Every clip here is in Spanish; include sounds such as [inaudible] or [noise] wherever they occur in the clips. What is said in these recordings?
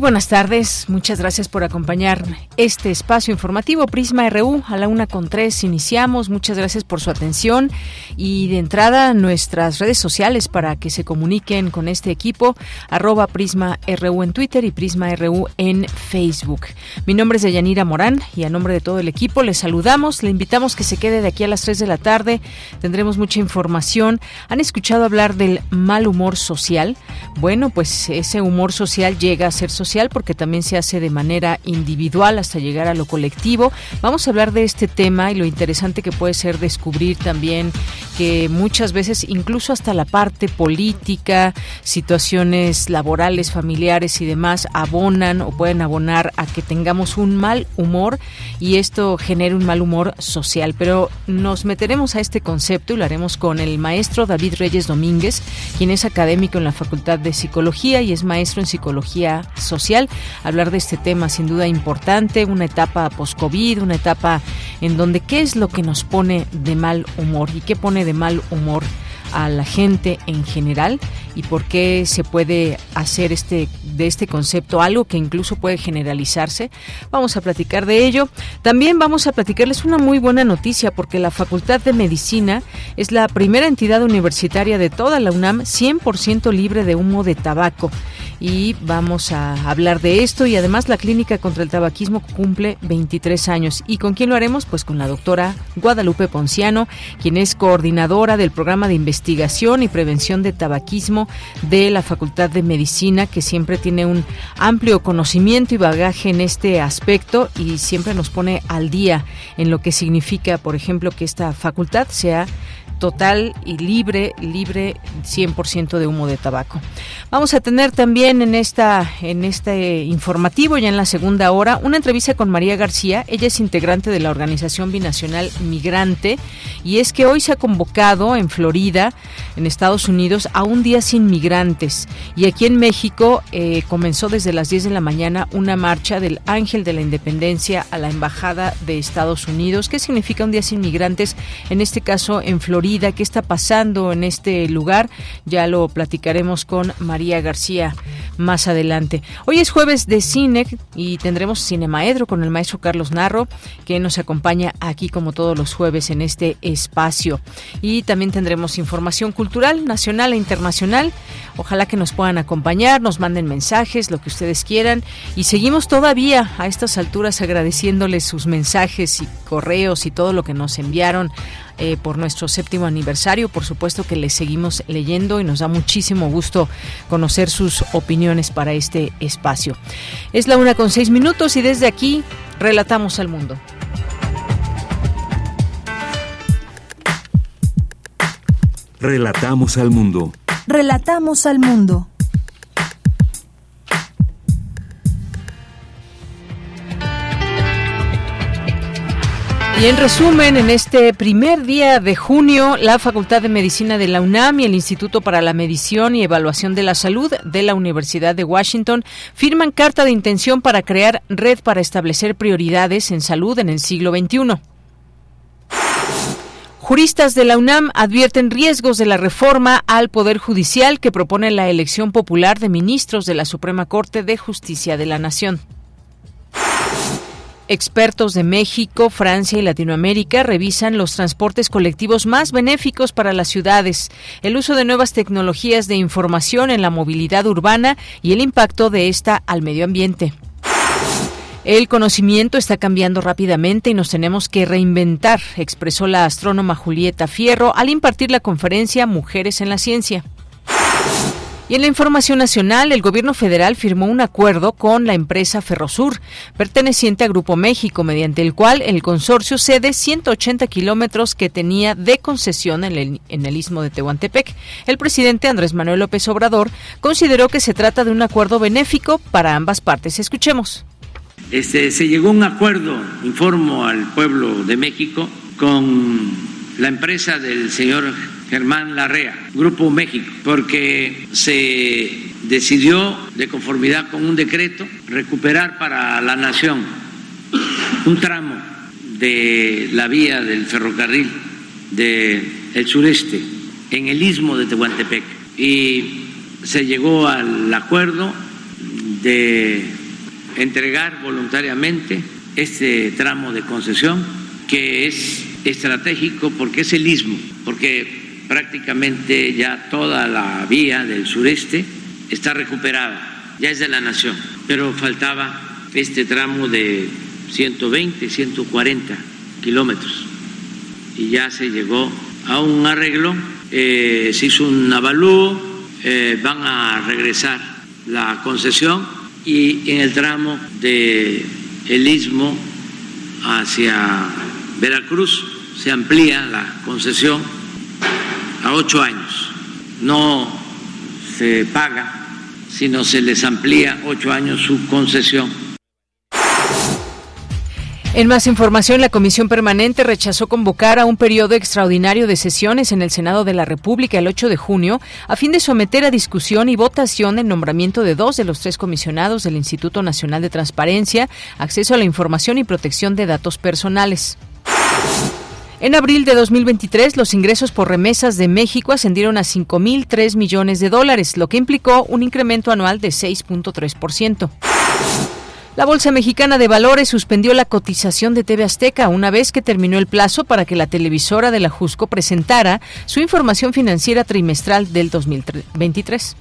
Buenas tardes, muchas gracias por acompañar este espacio informativo Prisma RU a la una con tres. Iniciamos, muchas gracias por su atención y de entrada nuestras redes sociales para que se comuniquen con este equipo, arroba Prisma RU en Twitter y Prisma RU en Facebook. Mi nombre es Deyanira Morán y a nombre de todo el equipo les saludamos, le invitamos que se quede de aquí a las 3 de la tarde, tendremos mucha información. ¿Han escuchado hablar del mal humor social? Bueno, pues ese humor social llega a ser social porque también se hace de manera individual hasta llegar a lo colectivo. Vamos a hablar de este tema y lo interesante que puede ser descubrir también que muchas veces incluso hasta la parte política, situaciones laborales, familiares y demás abonan o pueden abonar a que tengamos un mal humor y esto genere un mal humor social. Pero nos meteremos a este concepto y lo haremos con el maestro David Reyes Domínguez, quien es académico en la Facultad de Psicología y es maestro en Psicología social. Hablar de este tema sin duda importante, una etapa post-COVID, una etapa en donde qué es lo que nos pone de mal humor y qué pone de mal humor a la gente en general y por qué se puede hacer este de este concepto algo que incluso puede generalizarse. Vamos a platicar de ello. También vamos a platicarles una muy buena noticia porque la Facultad de Medicina es la primera entidad universitaria de toda la UNAM 100% libre de humo de tabaco y vamos a hablar de esto y además la Clínica contra el Tabaquismo cumple 23 años. ¿Y con quién lo haremos? Pues con la doctora Guadalupe Ponciano, quien es coordinadora del programa de investigación y prevención de tabaquismo de la Facultad de Medicina, que siempre tiene un amplio conocimiento y bagaje en este aspecto y siempre nos pone al día en lo que significa, por ejemplo, que esta facultad sea total y libre, libre 100% de humo de tabaco. Vamos a tener también en esta en este informativo ya en la segunda hora una entrevista con María García, ella es integrante de la organización binacional Migrante y es que hoy se ha convocado en Florida, en Estados Unidos, a un día sin migrantes y aquí en México eh, comenzó desde las 10 de la mañana una marcha del Ángel de la Independencia a la Embajada de Estados Unidos. ¿Qué significa un día sin migrantes? En este caso en Florida qué está pasando en este lugar. Ya lo platicaremos con María García más adelante. Hoy es jueves de cine y tendremos Cinemaedro con el maestro Carlos Narro, que nos acompaña aquí como todos los jueves en este espacio. Y también tendremos información cultural nacional e internacional. Ojalá que nos puedan acompañar, nos manden mensajes, lo que ustedes quieran. Y seguimos todavía a estas alturas agradeciéndoles sus mensajes y correos y todo lo que nos enviaron eh, por nuestro séptimo aniversario. Por supuesto que les seguimos leyendo y nos da muchísimo gusto conocer sus opiniones para este espacio. Es la una con seis minutos y desde aquí relatamos al mundo. Relatamos al mundo. Relatamos al mundo. Y en resumen, en este primer día de junio, la Facultad de Medicina de la UNAM y el Instituto para la Medición y Evaluación de la Salud de la Universidad de Washington firman carta de intención para crear red para establecer prioridades en salud en el siglo XXI. Juristas de la UNAM advierten riesgos de la reforma al Poder Judicial que propone la elección popular de ministros de la Suprema Corte de Justicia de la Nación. Expertos de México, Francia y Latinoamérica revisan los transportes colectivos más benéficos para las ciudades, el uso de nuevas tecnologías de información en la movilidad urbana y el impacto de esta al medio ambiente. El conocimiento está cambiando rápidamente y nos tenemos que reinventar, expresó la astrónoma Julieta Fierro al impartir la conferencia Mujeres en la Ciencia. Y en la información nacional, el gobierno federal firmó un acuerdo con la empresa Ferrosur, perteneciente a Grupo México, mediante el cual el consorcio cede 180 kilómetros que tenía de concesión en el, en el istmo de Tehuantepec. El presidente Andrés Manuel López Obrador consideró que se trata de un acuerdo benéfico para ambas partes. Escuchemos. Este, se llegó a un acuerdo, informo al pueblo de México, con la empresa del señor Germán Larrea, Grupo México, porque se decidió, de conformidad con un decreto, recuperar para la nación un tramo de la vía del ferrocarril del sureste en el istmo de Tehuantepec. Y se llegó al acuerdo de entregar voluntariamente este tramo de concesión que es estratégico porque es el istmo, porque prácticamente ya toda la vía del sureste está recuperada, ya es de la nación, pero faltaba este tramo de 120, 140 kilómetros. Y ya se llegó a un arreglo, eh, se hizo un avalúo, eh, van a regresar la concesión y en el tramo de el istmo hacia Veracruz se amplía la concesión a ocho años. No se paga, sino se les amplía ocho años su concesión. En más información, la Comisión Permanente rechazó convocar a un periodo extraordinario de sesiones en el Senado de la República el 8 de junio a fin de someter a discusión y votación el nombramiento de dos de los tres comisionados del Instituto Nacional de Transparencia, Acceso a la Información y Protección de Datos Personales. En abril de 2023, los ingresos por remesas de México ascendieron a 5.003 millones de dólares, lo que implicó un incremento anual de 6.3%. La Bolsa Mexicana de Valores suspendió la cotización de TV Azteca una vez que terminó el plazo para que la televisora de la Jusco presentara su información financiera trimestral del 2023.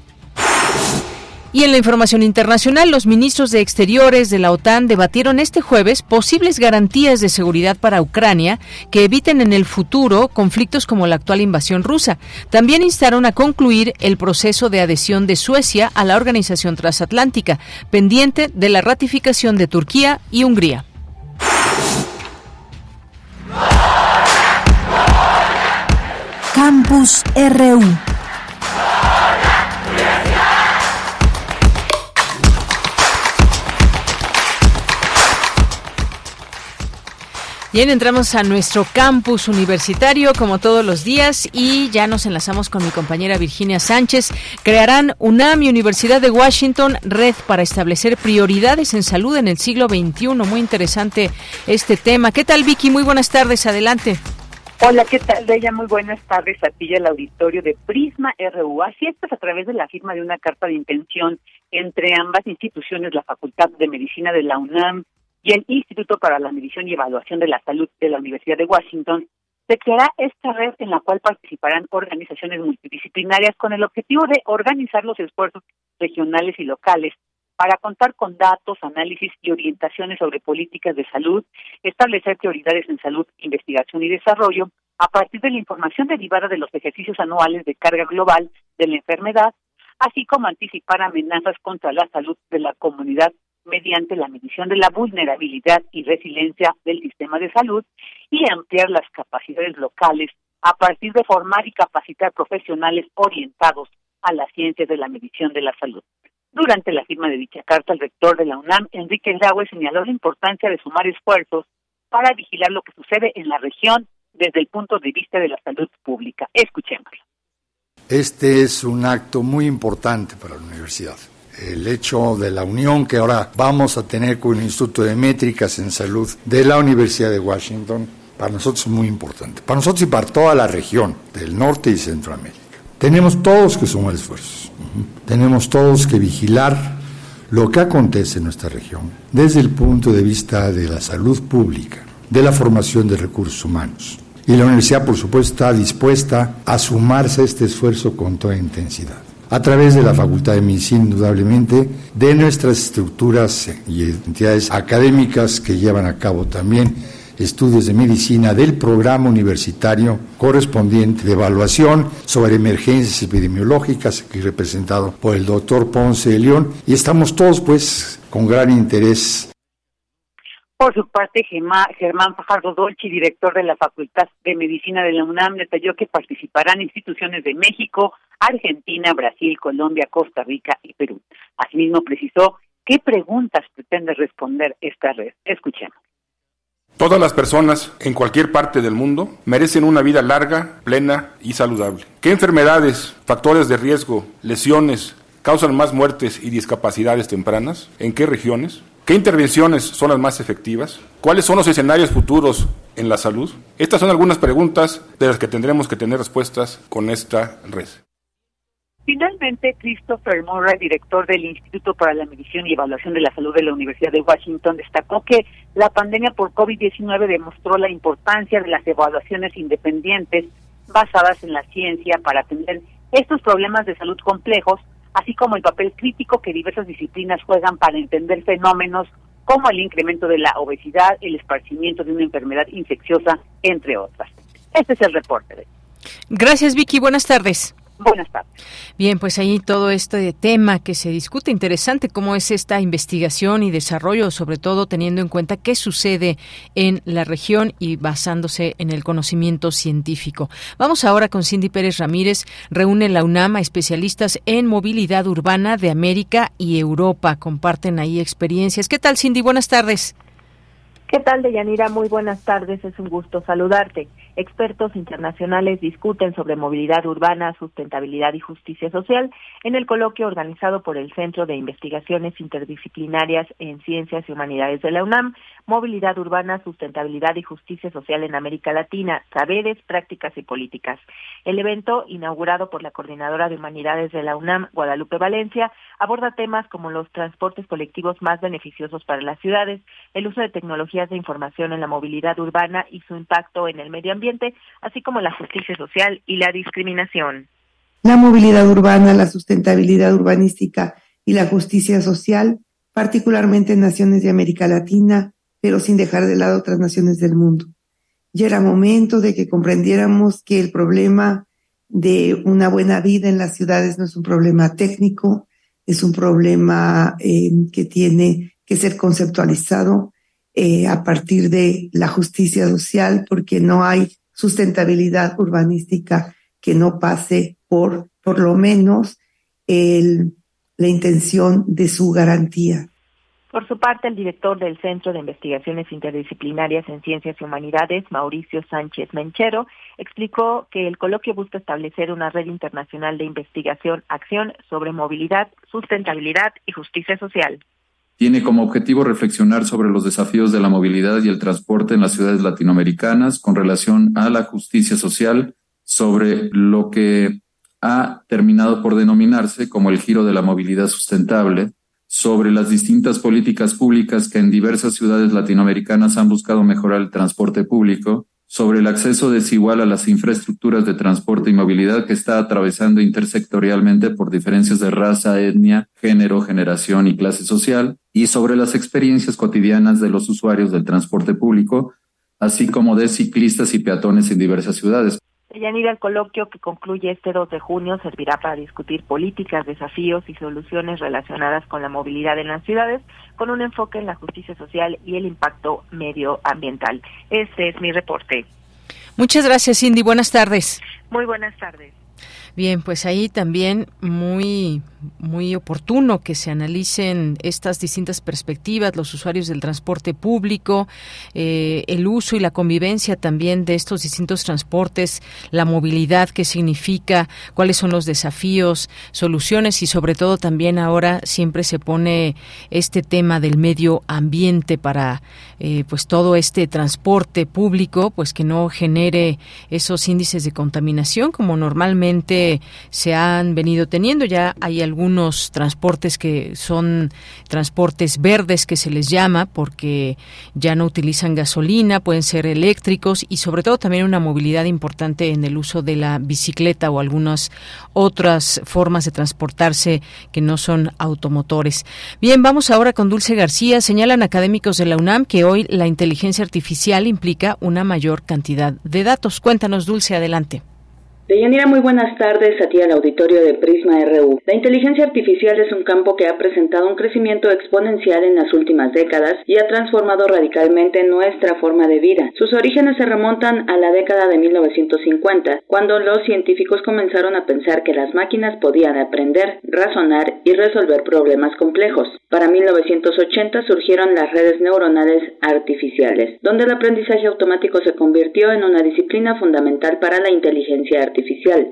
Y en la información internacional, los ministros de Exteriores de la OTAN debatieron este jueves posibles garantías de seguridad para Ucrania que eviten en el futuro conflictos como la actual invasión rusa. También instaron a concluir el proceso de adhesión de Suecia a la Organización Transatlántica, pendiente de la ratificación de Turquía y Hungría. Campus RU Bien, entramos a nuestro campus universitario como todos los días y ya nos enlazamos con mi compañera Virginia Sánchez. Crearán UNAM y Universidad de Washington red para establecer prioridades en salud en el siglo XXI. Muy interesante este tema. ¿Qué tal Vicky? Muy buenas tardes. Adelante. Hola, ¿qué tal, Bella? Muy buenas tardes a ti y al auditorio de Prisma RU. Así es, pues a través de la firma de una carta de intención entre ambas instituciones, la Facultad de Medicina de la UNAM y el Instituto para la Medición y Evaluación de la Salud de la Universidad de Washington, se creará esta red en la cual participarán organizaciones multidisciplinarias con el objetivo de organizar los esfuerzos regionales y locales para contar con datos, análisis y orientaciones sobre políticas de salud, establecer prioridades en salud, investigación y desarrollo a partir de la información derivada de los ejercicios anuales de carga global de la enfermedad, así como anticipar amenazas contra la salud de la comunidad mediante la medición de la vulnerabilidad y resiliencia del sistema de salud y ampliar las capacidades locales a partir de formar y capacitar profesionales orientados a la ciencia de la medición de la salud. Durante la firma de dicha carta, el rector de la UNAM, Enrique Graue, señaló la importancia de sumar esfuerzos para vigilar lo que sucede en la región desde el punto de vista de la salud pública. Escuchémoslo. Este es un acto muy importante para la universidad el hecho de la unión que ahora vamos a tener con el Instituto de Métricas en Salud de la Universidad de Washington, para nosotros es muy importante. Para nosotros y para toda la región del norte y Centroamérica. Tenemos todos que sumar esfuerzos. Tenemos todos que vigilar lo que acontece en nuestra región desde el punto de vista de la salud pública, de la formación de recursos humanos. Y la universidad, por supuesto, está dispuesta a sumarse a este esfuerzo con toda intensidad a través de la Facultad de Medicina, indudablemente, de nuestras estructuras y entidades académicas que llevan a cabo también estudios de medicina del programa universitario correspondiente de evaluación sobre emergencias epidemiológicas, aquí representado por el doctor Ponce de León, y estamos todos pues con gran interés por su parte, Germán Fajardo Dolci, director de la Facultad de Medicina de la UNAM, detalló que participarán instituciones de México, Argentina, Brasil, Colombia, Costa Rica y Perú. Asimismo, precisó qué preguntas pretende responder esta red. Escuchemos. Todas las personas en cualquier parte del mundo merecen una vida larga, plena y saludable. ¿Qué enfermedades, factores de riesgo, lesiones causan más muertes y discapacidades tempranas? ¿En qué regiones? ¿Qué intervenciones son las más efectivas? ¿Cuáles son los escenarios futuros en la salud? Estas son algunas preguntas de las que tendremos que tener respuestas con esta red. Finalmente, Christopher Murray, director del Instituto para la Medición y Evaluación de la Salud de la Universidad de Washington, destacó que la pandemia por COVID-19 demostró la importancia de las evaluaciones independientes basadas en la ciencia para atender estos problemas de salud complejos así como el papel crítico que diversas disciplinas juegan para entender fenómenos como el incremento de la obesidad, el esparcimiento de una enfermedad infecciosa, entre otras. Este es el reporte. Gracias, Vicky. Buenas tardes. Buenas tardes. Bien, pues ahí todo este tema que se discute, interesante cómo es esta investigación y desarrollo, sobre todo teniendo en cuenta qué sucede en la región y basándose en el conocimiento científico. Vamos ahora con Cindy Pérez Ramírez, reúne la UNAM a especialistas en movilidad urbana de América y Europa, comparten ahí experiencias. ¿Qué tal, Cindy? Buenas tardes. ¿Qué tal, Deyanira? Muy buenas tardes, es un gusto saludarte. Expertos internacionales discuten sobre movilidad urbana, sustentabilidad y justicia social en el coloquio organizado por el Centro de Investigaciones Interdisciplinarias en Ciencias y Humanidades de la UNAM, Movilidad Urbana, Sustentabilidad y Justicia Social en América Latina, Saberes, Prácticas y Políticas. El evento, inaugurado por la Coordinadora de Humanidades de la UNAM, Guadalupe Valencia, aborda temas como los transportes colectivos más beneficiosos para las ciudades, el uso de tecnologías de información en la movilidad urbana y su impacto en el medio ambiente, así como la justicia social y la discriminación. La movilidad urbana, la sustentabilidad urbanística y la justicia social, particularmente en naciones de América Latina, pero sin dejar de lado otras naciones del mundo. Ya era momento de que comprendiéramos que el problema de una buena vida en las ciudades no es un problema técnico, es un problema eh, que tiene que ser conceptualizado eh, a partir de la justicia social, porque no hay sustentabilidad urbanística que no pase por, por lo menos, el, la intención de su garantía. Por su parte, el director del Centro de Investigaciones Interdisciplinarias en Ciencias y Humanidades, Mauricio Sánchez Menchero, explicó que el coloquio busca establecer una red internacional de investigación, acción sobre movilidad, sustentabilidad y justicia social tiene como objetivo reflexionar sobre los desafíos de la movilidad y el transporte en las ciudades latinoamericanas con relación a la justicia social, sobre lo que ha terminado por denominarse como el giro de la movilidad sustentable, sobre las distintas políticas públicas que en diversas ciudades latinoamericanas han buscado mejorar el transporte público, sobre el acceso desigual a las infraestructuras de transporte y movilidad que está atravesando intersectorialmente por diferencias de raza, etnia, género, generación y clase social, y sobre las experiencias cotidianas de los usuarios del transporte público, así como de ciclistas y peatones en diversas ciudades. Yanira, el coloquio que concluye este 2 de junio servirá para discutir políticas, desafíos y soluciones relacionadas con la movilidad en las ciudades, con un enfoque en la justicia social y el impacto medioambiental. Este es mi reporte. Muchas gracias, Cindy. Buenas tardes. Muy buenas tardes. Bien, pues ahí también muy muy oportuno que se analicen estas distintas perspectivas, los usuarios del transporte público, eh, el uso y la convivencia también de estos distintos transportes, la movilidad que significa, cuáles son los desafíos, soluciones y sobre todo también ahora siempre se pone este tema del medio ambiente para eh, pues todo este transporte público, pues que no genere esos índices de contaminación como normalmente se han venido teniendo. Ya hay algunos transportes que son transportes verdes que se les llama porque ya no utilizan gasolina, pueden ser eléctricos y sobre todo también una movilidad importante en el uso de la bicicleta o algunas otras formas de transportarse que no son automotores. Bien, vamos ahora con Dulce García. Señalan académicos de la UNAM que hoy la inteligencia artificial implica una mayor cantidad de datos. Cuéntanos, Dulce, adelante. Deyanira, muy buenas tardes a ti al auditorio de Prisma RU. La inteligencia artificial es un campo que ha presentado un crecimiento exponencial en las últimas décadas y ha transformado radicalmente nuestra forma de vida. Sus orígenes se remontan a la década de 1950, cuando los científicos comenzaron a pensar que las máquinas podían aprender, razonar y resolver problemas complejos. Para 1980 surgieron las redes neuronales artificiales, donde el aprendizaje automático se convirtió en una disciplina fundamental para la inteligencia artificial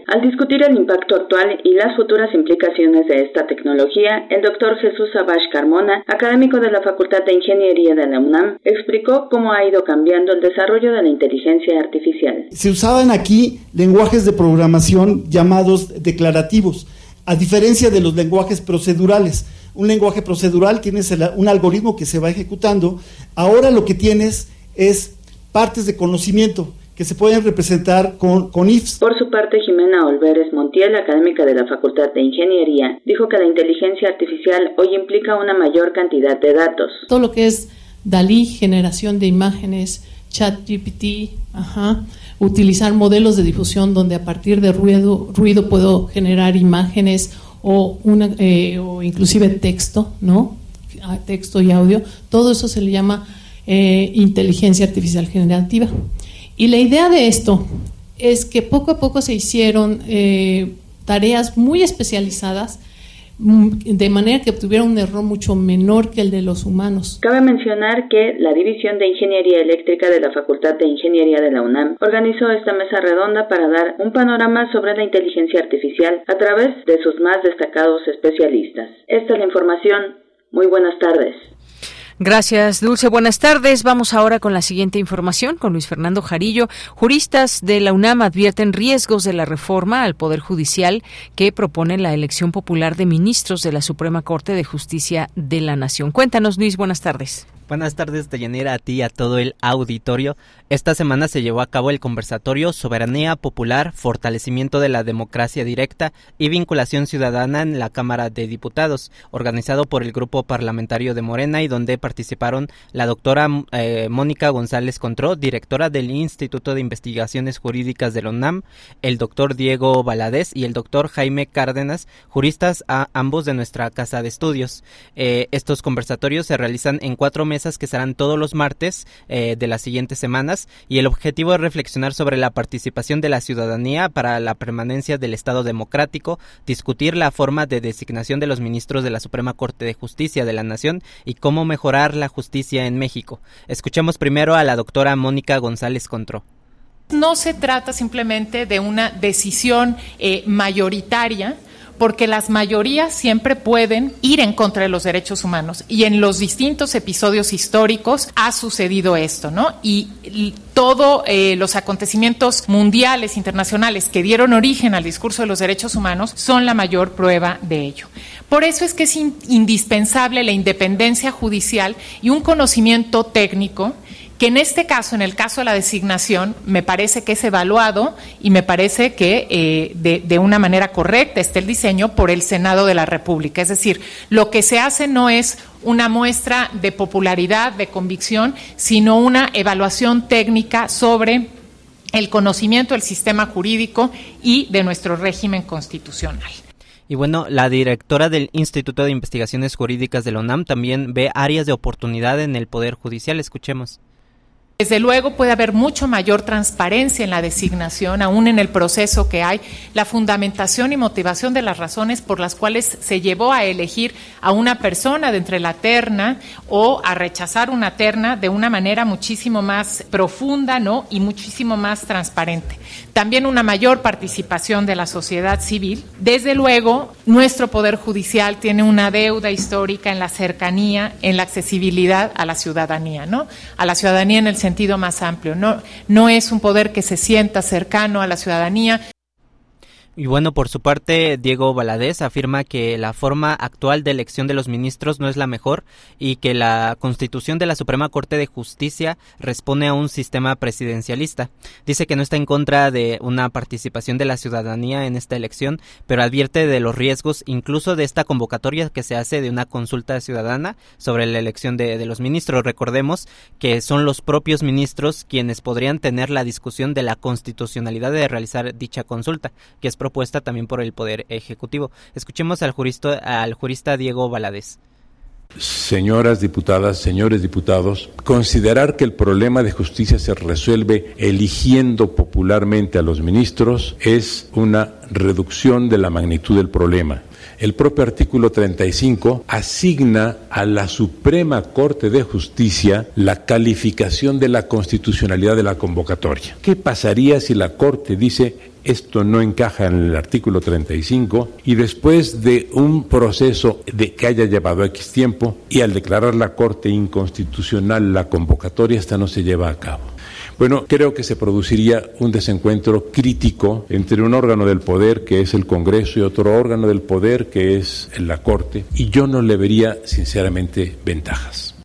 al discutir el impacto actual y las futuras implicaciones de esta tecnología, el doctor Jesús Abash Carmona, académico de la Facultad de Ingeniería de la UNAM, explicó cómo ha ido cambiando el desarrollo de la inteligencia artificial. Se usaban aquí lenguajes de programación llamados declarativos, a diferencia de los lenguajes procedurales. Un lenguaje procedural tienes un algoritmo que se va ejecutando, ahora lo que tienes es partes de conocimiento que se pueden representar con, con IFs. Por su parte, Jimena Olveres Montiel, académica de la Facultad de Ingeniería, dijo que la inteligencia artificial hoy implica una mayor cantidad de datos. Todo lo que es DALI, generación de imágenes, ChatGPT, ajá, utilizar modelos de difusión donde a partir de ruido, ruido puedo generar imágenes o, una, eh, o inclusive texto, ¿no? Ah, texto y audio, todo eso se le llama eh, inteligencia artificial generativa. Y la idea de esto es que poco a poco se hicieron eh, tareas muy especializadas mm, de manera que obtuviera un error mucho menor que el de los humanos. Cabe mencionar que la División de Ingeniería Eléctrica de la Facultad de Ingeniería de la UNAM organizó esta mesa redonda para dar un panorama sobre la inteligencia artificial a través de sus más destacados especialistas. Esta es la información. Muy buenas tardes. Gracias, Dulce. Buenas tardes. Vamos ahora con la siguiente información con Luis Fernando Jarillo. Juristas de la UNAM advierten riesgos de la reforma al Poder Judicial que propone la elección popular de ministros de la Suprema Corte de Justicia de la Nación. Cuéntanos, Luis. Buenas tardes. Buenas tardes, Deyanira, a ti y a todo el auditorio. Esta semana se llevó a cabo el conversatorio Soberanía Popular, Fortalecimiento de la Democracia Directa y Vinculación Ciudadana en la Cámara de Diputados, organizado por el Grupo Parlamentario de Morena y donde participaron la doctora eh, Mónica González Contró, directora del Instituto de Investigaciones Jurídicas de la UNAM, el doctor Diego Valadez y el doctor Jaime Cárdenas, juristas a ambos de nuestra Casa de Estudios. Eh, estos conversatorios se realizan en cuatro meses que serán todos los martes eh, de las siguientes semanas y el objetivo es reflexionar sobre la participación de la ciudadanía para la permanencia del Estado democrático, discutir la forma de designación de los ministros de la Suprema Corte de Justicia de la Nación y cómo mejorar la justicia en México. Escuchemos primero a la doctora Mónica González Contró. No se trata simplemente de una decisión eh, mayoritaria porque las mayorías siempre pueden ir en contra de los derechos humanos y en los distintos episodios históricos ha sucedido esto, ¿no? Y, todos eh, los acontecimientos mundiales, internacionales que dieron origen al discurso de los derechos humanos son la mayor prueba de ello. Por eso es que es indispensable la independencia judicial y un conocimiento técnico que en este caso, en el caso de la designación, me parece que es evaluado y me parece que eh, de, de, una manera correcta está el diseño por el Senado de la República. Es decir, lo que se hace no es una muestra de popularidad, de convicción, sino una evaluación técnica sobre el conocimiento del sistema jurídico y de nuestro régimen constitucional. Y bueno, la directora del Instituto de Investigaciones Jurídicas de la UNAM también ve áreas de oportunidad en el Poder Judicial. Escuchemos. Desde luego puede haber mucho mayor transparencia en la designación, aún en el proceso que hay, la fundamentación y motivación de las razones por las cuales se llevó a elegir a una persona de entre la terna o a rechazar una terna de una manera muchísimo más profunda ¿no? y muchísimo más transparente. También una mayor participación de la sociedad civil. Desde luego, nuestro Poder Judicial tiene una deuda histórica en la cercanía, en la accesibilidad a la ciudadanía, ¿no? A la ciudadanía en el sentido más amplio. No, no es un poder que se sienta cercano a la ciudadanía. Y bueno, por su parte, Diego Valadez afirma que la forma actual de elección de los ministros no es la mejor y que la constitución de la Suprema Corte de Justicia responde a un sistema presidencialista. Dice que no está en contra de una participación de la ciudadanía en esta elección, pero advierte de los riesgos incluso de esta convocatoria que se hace de una consulta ciudadana sobre la elección de, de los ministros. Recordemos que son los propios ministros quienes podrían tener la discusión de la constitucionalidad de realizar dicha consulta, que es propuesta también por el Poder Ejecutivo. Escuchemos al jurista, al jurista Diego Valadez. Señoras diputadas, señores diputados, considerar que el problema de justicia se resuelve eligiendo popularmente a los ministros es una reducción de la magnitud del problema. El propio artículo 35 asigna a la Suprema Corte de Justicia la calificación de la constitucionalidad de la convocatoria. ¿Qué pasaría si la Corte dice esto no encaja en el artículo 35 y después de un proceso de que haya llevado X tiempo y al declarar la Corte inconstitucional la convocatoria, esta no se lleva a cabo? Bueno, creo que se produciría un desencuentro crítico entre un órgano del poder que es el Congreso y otro órgano del poder que es la Corte y yo no le vería sinceramente ventajas.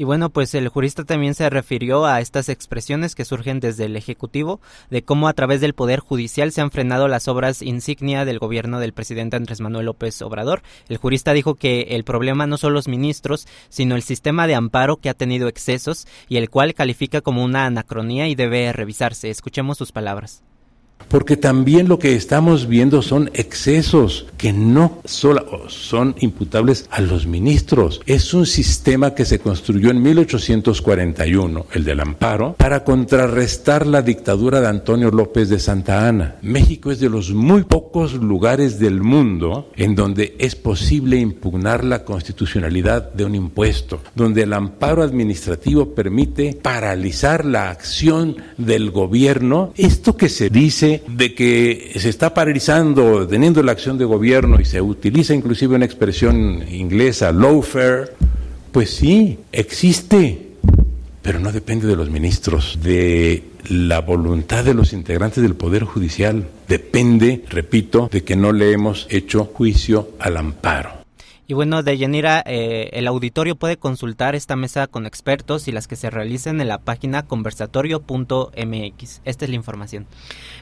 Y bueno, pues el jurista también se refirió a estas expresiones que surgen desde el Ejecutivo de cómo a través del Poder Judicial se han frenado las obras insignia del gobierno del presidente Andrés Manuel López Obrador. El jurista dijo que el problema no son los ministros, sino el sistema de amparo que ha tenido excesos y el cual califica como una anacronía y debe revisarse. Escuchemos sus palabras porque también lo que estamos viendo son excesos que no solo son imputables a los ministros. Es un sistema que se construyó en 1841, el del amparo, para contrarrestar la dictadura de Antonio López de Santa Ana. México es de los muy pocos lugares del mundo en donde es posible impugnar la constitucionalidad de un impuesto, donde el amparo administrativo permite paralizar la acción del gobierno. Esto que se dice de que se está paralizando, teniendo la acción de gobierno y se utiliza inclusive una expresión inglesa, lawfare, pues sí, existe, pero no depende de los ministros, de la voluntad de los integrantes del Poder Judicial. Depende, repito, de que no le hemos hecho juicio al amparo. Y bueno, Deyanira, eh, el auditorio puede consultar esta mesa con expertos y las que se realicen en la página conversatorio.mx. Esta es la información.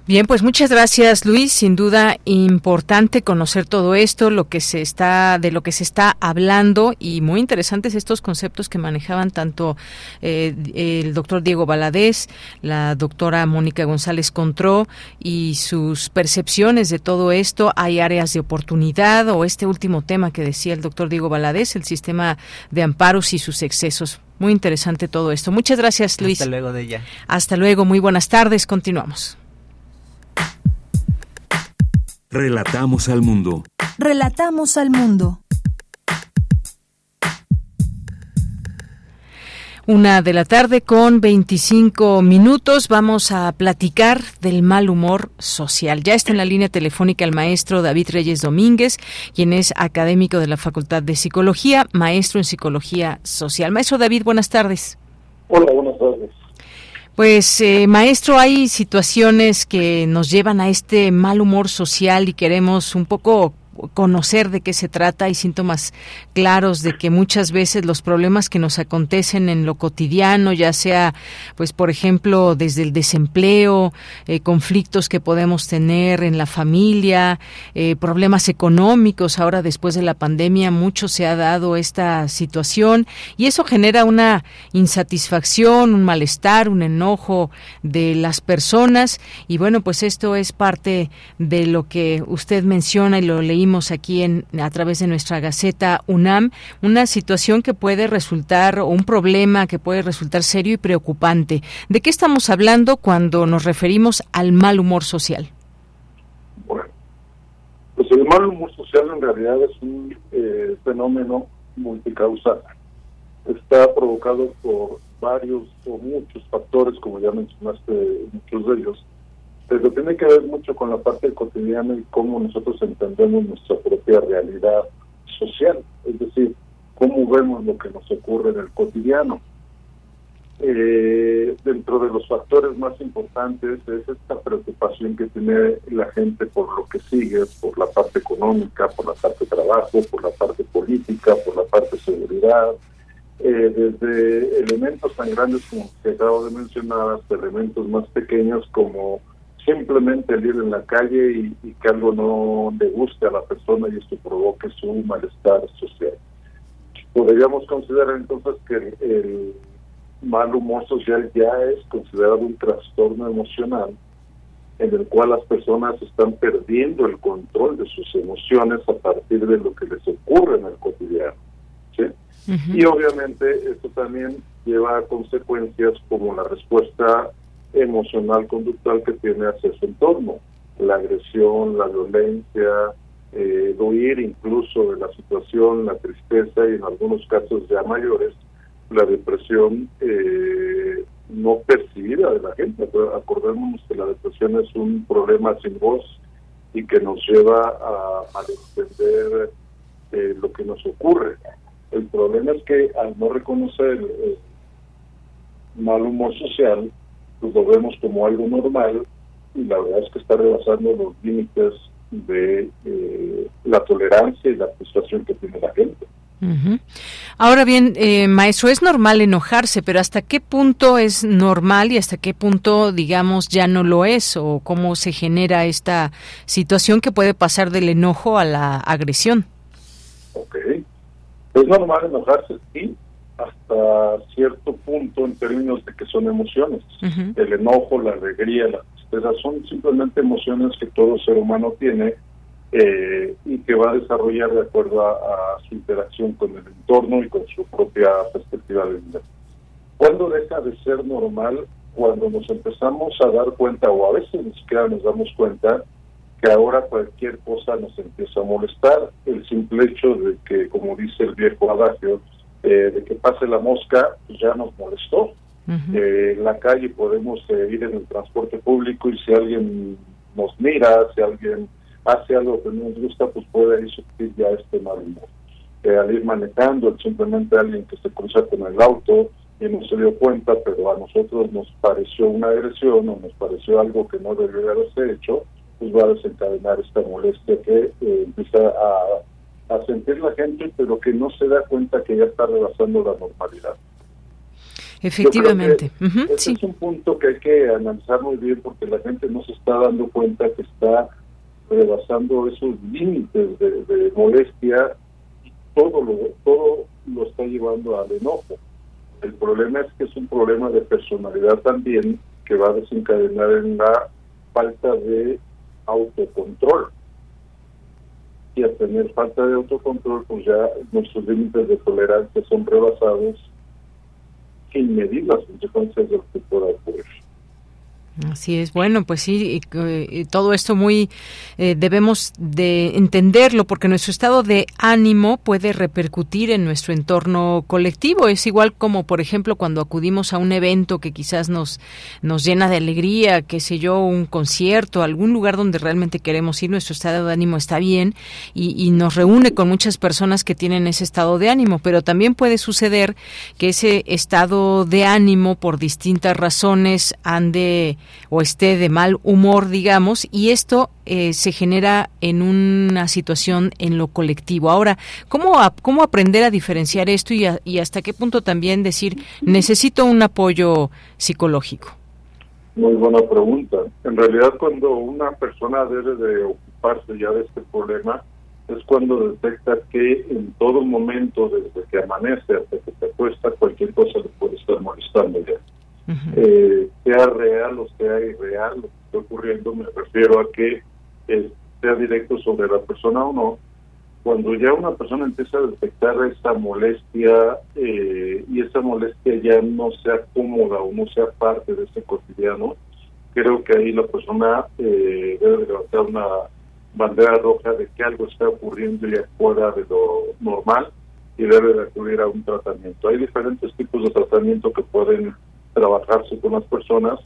Bien, pues muchas gracias, Luis. Sin duda importante conocer todo esto, lo que se está, de lo que se está hablando y muy interesantes estos conceptos que manejaban tanto eh, el doctor Diego Valadez, la doctora Mónica González Contró y sus percepciones de todo esto. Hay áreas de oportunidad o este último tema que decía el doctor Diego Valadez, el sistema de amparos y sus excesos. Muy interesante todo esto. Muchas gracias, Luis. Hasta luego de ella. Hasta luego. Muy buenas tardes. Continuamos. Relatamos al mundo. Relatamos al mundo. Una de la tarde con 25 minutos. Vamos a platicar del mal humor social. Ya está en la línea telefónica el maestro David Reyes Domínguez, quien es académico de la Facultad de Psicología, maestro en Psicología Social. Maestro David, buenas tardes. Hola, buenas tardes. Pues, eh, maestro, hay situaciones que nos llevan a este mal humor social y queremos un poco conocer de qué se trata. Hay síntomas claros de que muchas veces los problemas que nos acontecen en lo cotidiano, ya sea, pues, por ejemplo, desde el desempleo, eh, conflictos que podemos tener en la familia, eh, problemas económicos. Ahora, después de la pandemia, mucho se ha dado esta situación y eso genera una insatisfacción, un malestar, un enojo de las personas. Y bueno, pues esto es parte de lo que usted menciona y lo aquí en, a través de nuestra Gaceta UNAM, una situación que puede resultar, o un problema que puede resultar serio y preocupante. ¿De qué estamos hablando cuando nos referimos al mal humor social? Bueno, pues el mal humor social en realidad es un eh, fenómeno multicausal. Está provocado por varios o muchos factores, como ya mencionaste, muchos de ellos, pero tiene que ver mucho con la parte cotidiana y cómo nosotros entendemos nuestra propia realidad social, es decir, cómo vemos lo que nos ocurre en el cotidiano. Eh, dentro de los factores más importantes es esta preocupación que tiene la gente por lo que sigue, por la parte económica, por la parte de trabajo, por la parte política, por la parte de seguridad, eh, desde elementos tan grandes como que acabo de mencionar hasta elementos más pequeños como simplemente el ir en la calle y, que algo no le guste a la persona y esto provoque su malestar social. Podríamos considerar entonces que el mal humor social ya es considerado un trastorno emocional en el cual las personas están perdiendo el control de sus emociones a partir de lo que les ocurre en el cotidiano. Y obviamente esto también lleva a consecuencias como la respuesta emocional conductual que tiene hacia su entorno, la agresión, la violencia, eh, huir incluso de la situación, la tristeza y en algunos casos ya mayores, la depresión eh, no percibida de la gente. Acordémonos que la depresión es un problema sin voz y que nos lleva a, a entender eh, lo que nos ocurre. El problema es que al no reconocer el mal humor social, pues lo vemos como algo normal y la verdad es que está rebasando los límites de eh, la tolerancia y la frustración que tiene la gente. Ahora bien, eh, maestro, es normal enojarse, pero ¿hasta qué punto es normal y hasta qué punto, digamos, ya no lo es? ¿O cómo se genera esta situación que puede pasar del enojo a la agresión? Ok. Es normal enojarse, sí, hasta cierto punto en términos de que son emociones. El enojo, la alegría, la tristeza son simplemente emociones que todo ser humano tiene eh, y que va a desarrollar de acuerdo a, su interacción con el entorno y con su propia perspectiva de vida. ¿Cuándo deja de ser normal? Cuando nos empezamos a dar cuenta, o a veces ni siquiera nos damos cuenta, que ahora cualquier cosa nos empieza a molestar. El simple hecho de que, como dice el viejo adagio, eh, de que pase la mosca, pues ya nos molestó. Eh, en la calle podemos eh, ir en el transporte público y si alguien nos mira, si alguien hace algo que no nos gusta, pues puede ahí sufrir ya este mal humor. al ir manejando, simplemente alguien que se cruza con el auto y no se dio cuenta, pero a nosotros nos pareció una agresión o nos pareció algo que no debería haberse hecho, pues va a desencadenar esta molestia que eh, empieza a, a, sentir la gente, pero que no se da cuenta que ya está rebasando la normalidad. Efectivamente. ese es un punto que hay que analizar muy bien porque la gente no se está dando cuenta que está rebasando esos límites de, molestia y todo lo, todo lo está llevando al enojo. El problema es que es un problema de personalidad también que va a desencadenar en la falta de autocontrol. Y al tener falta de autocontrol, pues ya nuestros límites de tolerancia son rebasados sin medir las consecuencias de lo que pueda ocurrir. Así es, bueno, pues sí, todo esto muy eh, debemos de entenderlo porque nuestro estado de ánimo puede repercutir en nuestro entorno colectivo. Es igual como, por ejemplo, cuando acudimos a un evento que quizás nos nos llena de alegría, qué sé yo, un concierto, algún lugar donde realmente queremos ir, nuestro estado de ánimo está bien y, y nos reúne con muchas personas que tienen ese estado de ánimo, pero también puede suceder que ese estado de ánimo por distintas razones ande o esté de mal humor, digamos, y esto eh, se genera en una situación en lo colectivo. Ahora, ¿cómo, cómo aprender a diferenciar esto y, y hasta qué punto también decir necesito un apoyo psicológico? Muy buena pregunta. En realidad, cuando una persona debe de ocuparse ya de este problema, es cuando detecta que en todo momento, desde que amanece hasta que se acuesta, cualquier cosa le puede estar molestando ya eh, sea real o sea irreal lo que está ocurriendo, me refiero a que eh, sea directo sobre la persona o no. Cuando ya una persona empieza a detectar esa molestia eh, y esa molestia ya no sea cómoda o no sea parte de ese cotidiano, creo que ahí la persona eh, debe levantar una bandera roja de que algo está ocurriendo ya fuera de lo normal y debe de acudir a un tratamiento. Hay diferentes tipos de tratamiento que pueden trabajarse con las personas,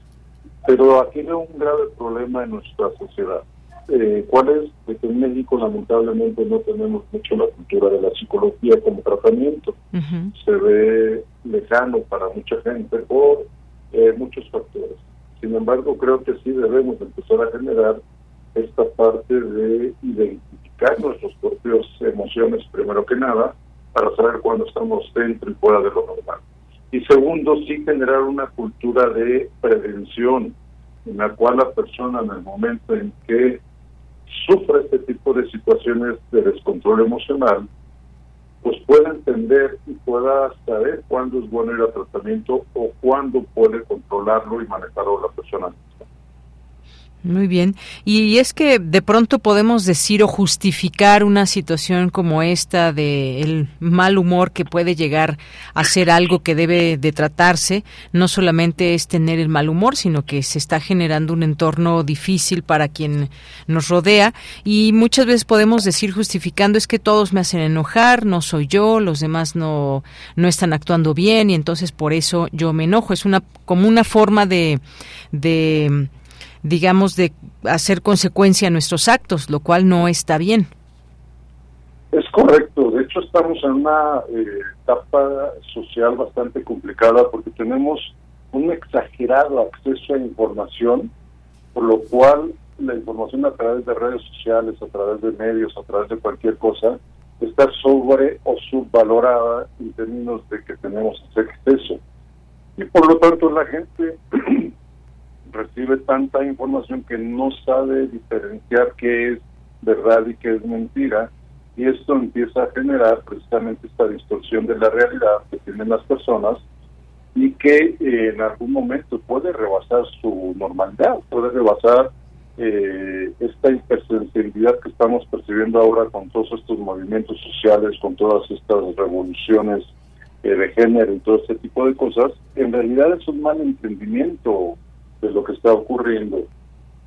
pero aquí veo un grave problema en nuestra sociedad. eh, ¿cuál es? De que en México lamentablemente no tenemos mucho la cultura de la psicología como tratamiento. Se ve lejano para mucha gente por eh, muchos factores. Sin embargo, creo que sí debemos empezar a generar esta parte de identificar nuestras propias emociones, primero que nada, para saber cuándo estamos dentro y fuera de lo normal. Y segundo, sí generar una cultura de prevención, en la cual la persona en el momento en que sufre este tipo de situaciones de descontrol emocional, pues pueda entender y pueda saber cuándo es bueno ir a tratamiento o cuándo puede controlarlo y manejarlo la persona muy bien. Y es que de pronto podemos decir o justificar una situación como esta de el mal humor que puede llegar a ser algo que debe de tratarse. No solamente es tener el mal humor, sino que se está generando un entorno difícil para quien nos rodea. Y muchas veces podemos decir justificando es que todos me hacen enojar, no soy yo, los demás no, no están actuando bien y entonces por eso yo me enojo. Es una como una forma de, de digamos, de hacer consecuencia a nuestros actos, lo cual no está bien. Es correcto, de hecho estamos en una eh, etapa social bastante complicada porque tenemos un exagerado acceso a información, por lo cual la información a través de redes sociales, a través de medios, a través de cualquier cosa, está sobre o subvalorada en términos de que tenemos ese exceso. Y por lo tanto la gente [clears throat] recibe tanta información que no sabe diferenciar qué es verdad y qué es mentira y esto empieza a generar precisamente esta distorsión de la realidad que tienen las personas y que eh, en algún momento puede rebasar su normalidad, puede rebasar eh, esta hipersensibilidad que estamos percibiendo ahora con todos estos movimientos sociales, con todas estas revoluciones eh, de género y todo este tipo de cosas, en realidad es un mal entendimiento de lo que está ocurriendo.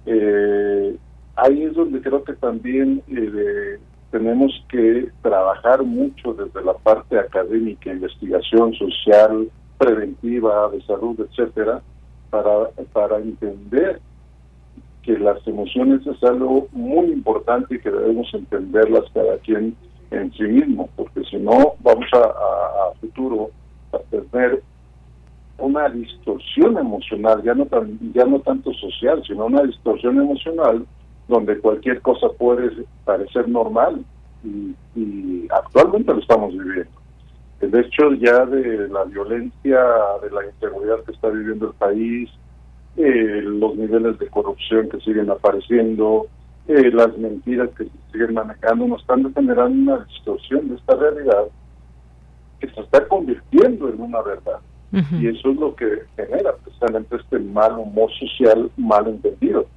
Eh, ahí es donde creo que también eh, tenemos que trabajar mucho desde la parte académica, investigación social, preventiva, de salud, etcétera, para, para entender que las emociones es algo muy importante y que debemos entenderlas cada quien en sí mismo, porque si no vamos a, a, a futuro a tener una distorsión emocional, ya no, tan, ya no tanto social, sino una distorsión emocional donde cualquier cosa puede parecer normal y, actualmente lo estamos viviendo. El hecho ya de la violencia, de la inseguridad que está viviendo el país, eh, los niveles de corrupción que siguen apareciendo, eh, las mentiras que se siguen manejando, nos están generando una distorsión de esta realidad que se está convirtiendo en una verdad. Y eso es lo que genera precisamente este mal humor social mal entendido.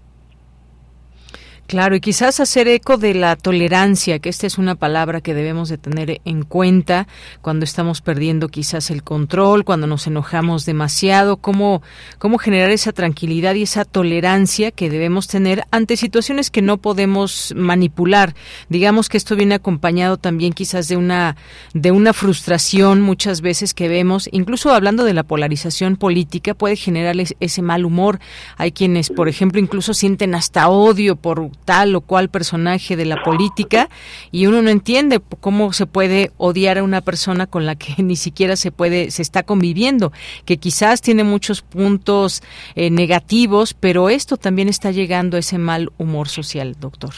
Claro, y quizás hacer eco de la tolerancia, que esta es una palabra que debemos de tener en cuenta cuando estamos perdiendo quizás el control, cuando nos enojamos demasiado, cómo, cómo generar esa tranquilidad y esa tolerancia que debemos tener ante situaciones que no podemos manipular. Digamos que esto viene acompañado también quizás de una, de una frustración muchas veces que vemos, incluso hablando de la polarización política, puede generar ese mal humor. Hay quienes, por ejemplo, incluso sienten hasta odio por tal o cual personaje de la política y uno no entiende cómo se puede odiar a una persona con la que [laughs] ni siquiera se puede se está conviviendo, que quizás tiene muchos puntos eh, negativos, pero esto también está llegando a ese mal humor social, doctor.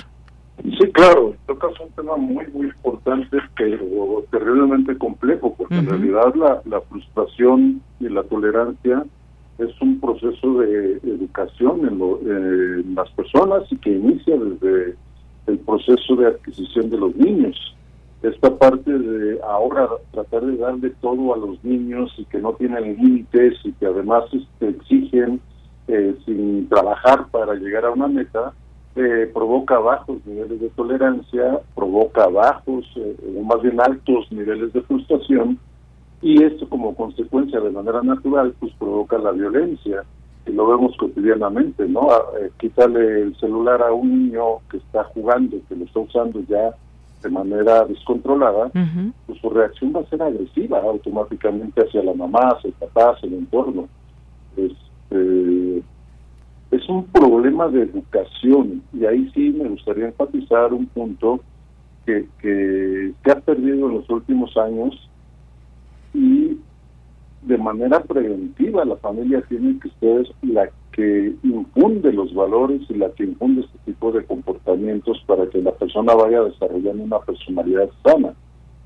Sí, claro, tocas un tema muy, muy importante, pero terriblemente complejo, porque en realidad la, la frustración y la tolerancia es un proceso de educación en, las personas y que inicia desde el proceso de adquisición de los niños. Esta parte de ahora tratar de darle todo a los niños y que no tienen límites y que además este, exigen eh, sin trabajar para llegar a una meta, eh, provoca bajos niveles de tolerancia, provoca bajos eh, o más bien altos niveles de frustración y esto como consecuencia de manera natural pues provoca la violencia y lo vemos cotidianamente, ¿no? Eh, quitarle el celular a un niño que está jugando, que lo está usando ya de manera descontrolada, pues su reacción va a ser agresiva automáticamente hacia la mamá, hacia el papá, hacia el entorno. Este, es un problema de educación y ahí sí me gustaría enfatizar un punto que, que se ha perdido en los últimos años y de manera preventiva la familia tiene que ser la que infunde los valores y la que infunde este tipo de comportamientos para que la persona vaya desarrollando una personalidad sana.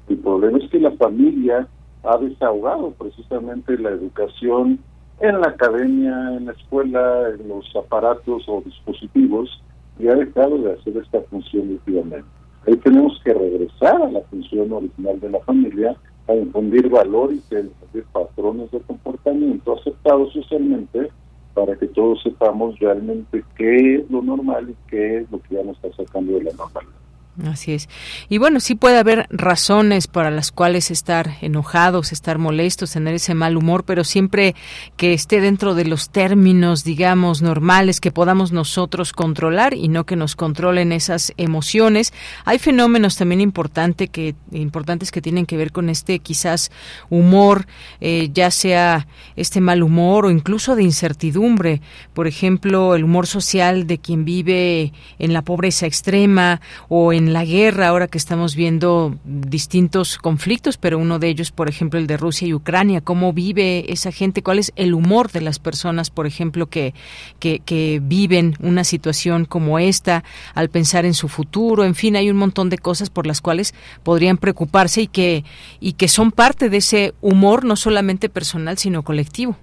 El problema es que la familia ha desahogado precisamente la educación en la academia, en la escuela, en los aparatos o dispositivos y ha dejado de hacer esta función últimamente. Ahí tenemos que regresar a la función original de la familia, a infundir valores y a infundir patrones de comportamiento aceptados socialmente para que todos sepamos realmente qué es lo normal y qué es lo que ya nos está sacando de la normalidad. Así es. Y bueno, sí puede haber razones para las cuales estar enojados, estar molestos, tener ese mal humor, pero siempre que esté dentro de los términos, digamos, normales que podamos nosotros controlar y no que nos controlen esas emociones. Hay fenómenos también importante que, importantes que tienen que ver con este quizás humor, eh, ya sea este mal humor o incluso de incertidumbre. Por ejemplo, el humor social de quien vive en la pobreza extrema o en en la guerra, ahora que estamos viendo distintos conflictos, pero uno de ellos, por ejemplo, el de Rusia y Ucrania, cómo vive esa gente, cuál es el humor de las personas, por ejemplo, que, que, viven una situación como esta, al pensar en su futuro, en fin, hay un montón de cosas por las cuales podrían preocuparse y que, y que son parte de ese humor, no solamente personal, sino colectivo.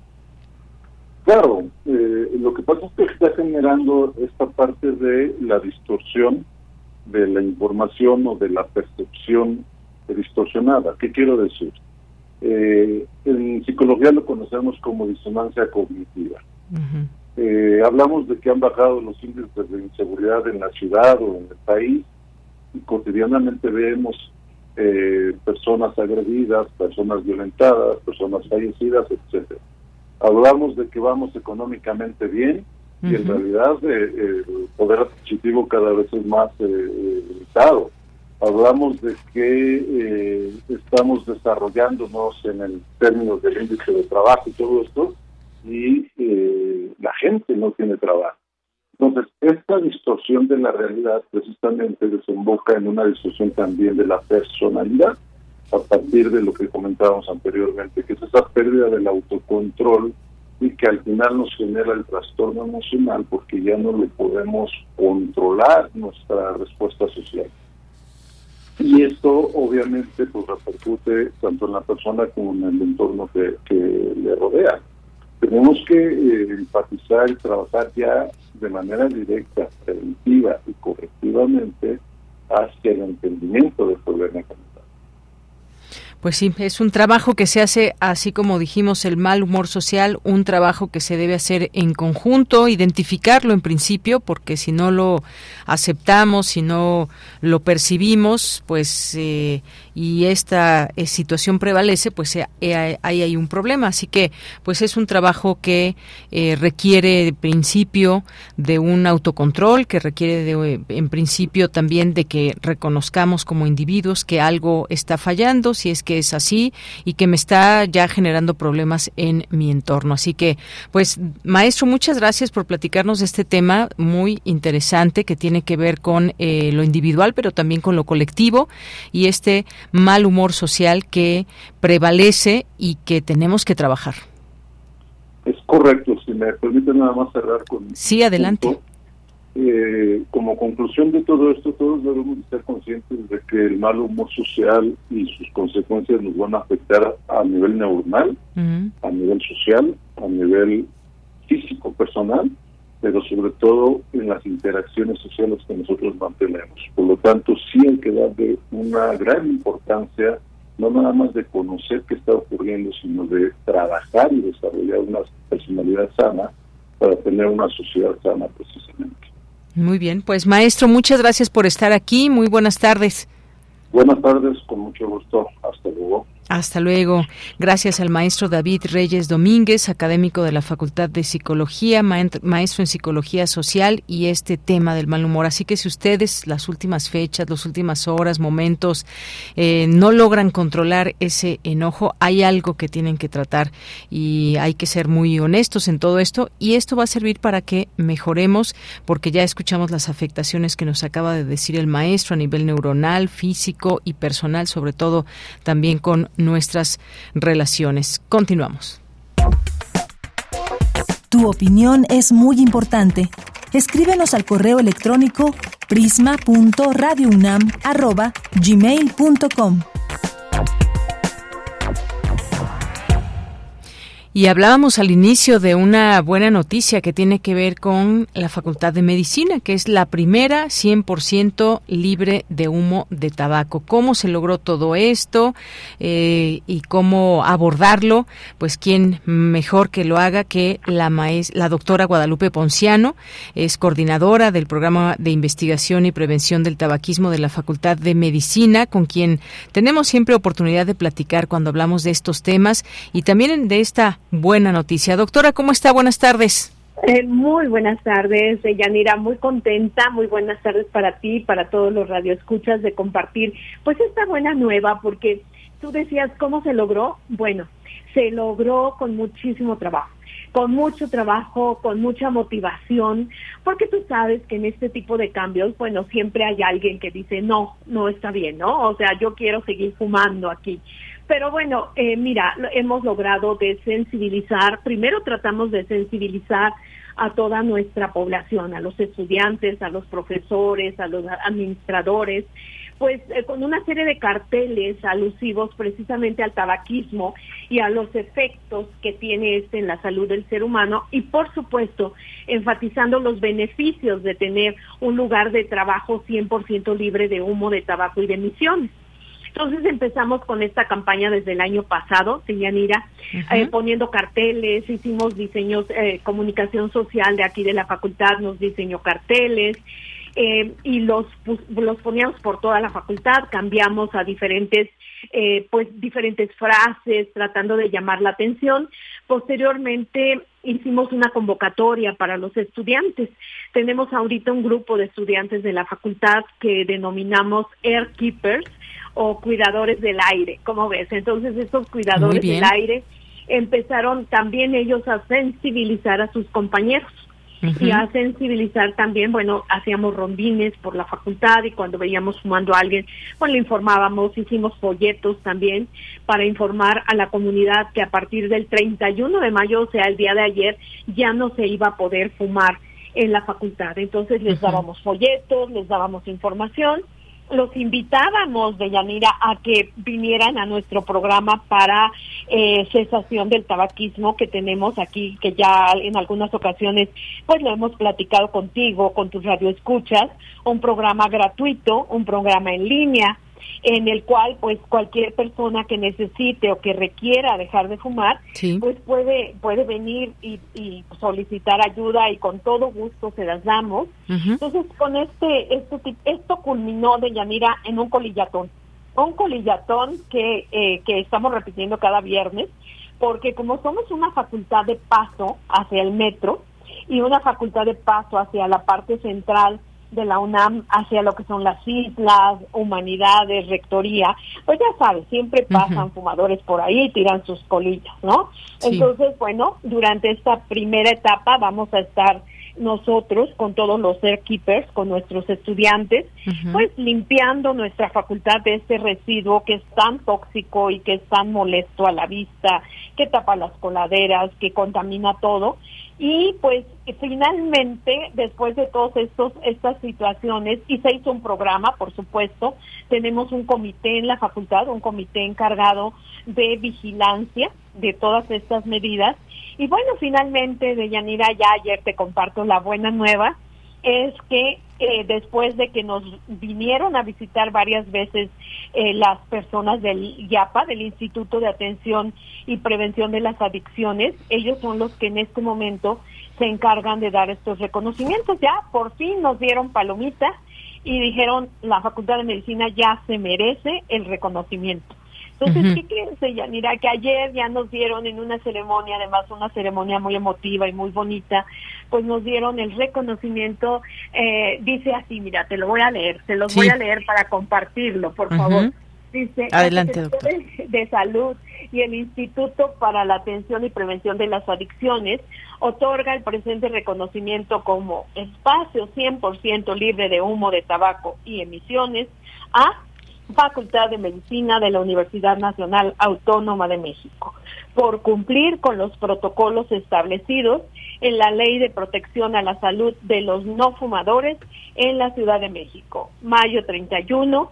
Claro, eh, lo que pasa es que está generando esta parte de la distorsión de la información o de la percepción distorsionada. ¿Qué quiero decir? Eh, en psicología lo conocemos como disonancia cognitiva. Eh, hablamos de que han bajado los índices de inseguridad en la ciudad o en el país y cotidianamente vemos eh, personas agredidas, personas violentadas, personas fallecidas, etcétera. Hablamos de que vamos económicamente bien y en realidad eh, el poder adquisitivo cada vez es más eh, limitado. Hablamos de que eh, estamos desarrollándonos en el términos del índice de trabajo y todo esto, y la gente no tiene trabajo. Entonces, esta distorsión de la realidad precisamente desemboca en una distorsión también de la personalidad, a partir de lo que comentábamos anteriormente, que es esa pérdida del autocontrol y que al final nos genera el trastorno emocional porque ya no le podemos controlar nuestra respuesta social. Y esto obviamente pues repercute tanto en la persona como en el entorno que, le rodea. Tenemos que eh, enfatizar y trabajar ya de manera directa, preventiva y correctivamente hacia el entendimiento del problema pues sí, es un trabajo que se hace, así como dijimos, el mal humor social, un trabajo que se debe hacer en conjunto, identificarlo en principio, porque si no lo aceptamos, si no lo percibimos, pues eh, y esta eh, situación prevalece, pues eh, ahí hay un problema. Así que, pues es un trabajo que requiere de principio de un autocontrol, que requiere de, en principio también de que reconozcamos como individuos que algo está fallando, si es que es así y que me está ya generando problemas en mi entorno. Así que, pues, maestro, muchas gracias por platicarnos de este tema muy interesante que tiene que ver con eh, lo individual, pero también con lo colectivo y este mal humor social que prevalece y que tenemos que trabajar. Es correcto, si me permite nada más cerrar con... Sí, adelante. Eh, como conclusión de todo esto, todos debemos estar conscientes de que el mal humor social y sus consecuencias nos van a afectar a nivel neuronal, a nivel social, a nivel físico, personal, pero sobre todo en las interacciones sociales que nosotros mantenemos. Por lo tanto, sí hay que darle una gran importancia, no nada más de conocer qué está ocurriendo, sino de trabajar y desarrollar una personalidad sana para tener una sociedad sana precisamente. Muy bien, pues maestro, muchas gracias por estar aquí. Muy buenas tardes. Buenas tardes, con mucho gusto. Hasta luego. Hasta luego. Gracias al maestro David Reyes Domínguez, académico de la Facultad de Psicología, maestro en Psicología Social y este tema del mal humor. Así que si ustedes las últimas fechas, las últimas horas, momentos, eh, no logran controlar ese enojo, hay algo que tienen que tratar y hay que ser muy honestos en todo esto y esto va a servir para que mejoremos porque ya escuchamos las afectaciones que nos acaba de decir el maestro a nivel neuronal, físico y personal, sobre todo también con nuestras relaciones. Continuamos. Tu opinión es muy importante. Escríbenos al correo electrónico prisma.radiounam@gmail.com. Y hablábamos al inicio de una buena noticia que tiene que ver con la Facultad de Medicina, que es la primera 100% libre de humo de tabaco. ¿Cómo se logró todo esto eh, y cómo abordarlo? Pues quién mejor que lo haga que la, la doctora Guadalupe Ponciano, es coordinadora del programa de investigación y prevención del tabaquismo de la Facultad de Medicina, con quien tenemos siempre oportunidad de platicar cuando hablamos de estos temas y también de esta buena noticia. Doctora, ¿cómo está? Buenas tardes. Eh, muy buenas tardes, Yanira, muy contenta, muy buenas tardes para ti, para todos los radioescuchas de compartir pues esta buena nueva, porque tú decías cómo se logró, bueno, se logró con muchísimo trabajo con mucho trabajo, con mucha motivación, porque tú sabes que en este tipo de cambios, bueno, siempre hay alguien que dice, no, no está bien, ¿no? O sea, yo quiero seguir fumando aquí. Pero bueno, eh, mira, hemos logrado desensibilizar, primero tratamos de sensibilizar a toda nuestra población, a los estudiantes, a los profesores, a los administradores, pues eh, con una serie de carteles alusivos precisamente al tabaquismo y a los efectos que tiene este en la salud del ser humano y por supuesto enfatizando los beneficios de tener un lugar de trabajo 100% libre de humo de tabaco y de emisiones. Entonces empezamos con esta campaña desde el año pasado, Yanira, eh, poniendo carteles, hicimos diseños, eh, comunicación social de aquí de la facultad, nos diseñó carteles, eh, y los los poníamos por toda la facultad, cambiamos a diferentes eh, pues diferentes frases tratando de llamar la atención. Posteriormente hicimos una convocatoria para los estudiantes. Tenemos ahorita un grupo de estudiantes de la facultad que denominamos Air Keepers o cuidadores del aire, ¿cómo ves? Entonces estos cuidadores del aire empezaron también ellos a sensibilizar a sus compañeros y a sensibilizar también, bueno, hacíamos rondines por la facultad y cuando veíamos fumando a alguien, pues le informábamos, hicimos folletos también para informar a la comunidad que a partir del 31 de mayo, o sea, el día de ayer, ya no se iba a poder fumar en la facultad. Entonces les dábamos folletos, les dábamos información los invitábamos de Yanira a que vinieran a nuestro programa para eh, cesación del tabaquismo que tenemos aquí, que ya en algunas ocasiones pues lo hemos platicado contigo, con tus radioescuchas, un programa gratuito, un programa en línea en el cual pues cualquier persona que necesite o que requiera dejar de fumar pues puede puede venir y, solicitar ayuda y con todo gusto se las damos. Entonces con este este esto culminó de Yanira en un colillatón. Un colillatón que eh, que estamos repitiendo cada viernes porque como somos una facultad de paso hacia el metro y una facultad de paso hacia la parte central de la UNAM hacia lo que son las islas, humanidades, rectoría, pues ya sabes, siempre pasan fumadores por ahí y tiran sus colillas, ¿no? Entonces, bueno, durante esta primera etapa vamos a estar nosotros con todos los keepers, con nuestros estudiantes, pues limpiando nuestra facultad de este residuo que es tan tóxico y que es tan molesto a la vista, que tapa las coladeras, que contamina todo y pues finalmente, después de todas estas situaciones, y se hizo un programa, por supuesto, tenemos un comité en la facultad, un comité encargado de vigilancia de todas estas medidas. Y bueno, finalmente, de Yanira, ya ayer te comparto la buena nueva, es que eh, después de que nos vinieron a visitar varias veces eh, las personas del IAPA, del Instituto de Atención y Prevención de las Adicciones, ellos son los que en este momento se encargan de dar estos reconocimientos. Ya por fin nos dieron palomita y dijeron la Facultad de Medicina ya se merece el reconocimiento. Entonces, ¿qué crees, Yanira? Que ayer ya nos dieron en una ceremonia, además una ceremonia muy emotiva y muy bonita, pues nos dieron el reconocimiento, eh, dice así, mira, te lo voy a leer, te los voy a leer para compartirlo, por favor. Dice, Adelante, doctor. De Salud y el Instituto para la Atención y Prevención de las Adicciones otorga el presente reconocimiento como espacio 100% libre de humo de tabaco y emisiones a Facultad de Medicina de la Universidad Nacional Autónoma de México, por cumplir con los protocolos establecidos en la Ley de Protección a la Salud de los No Fumadores en la Ciudad de México, mayo 31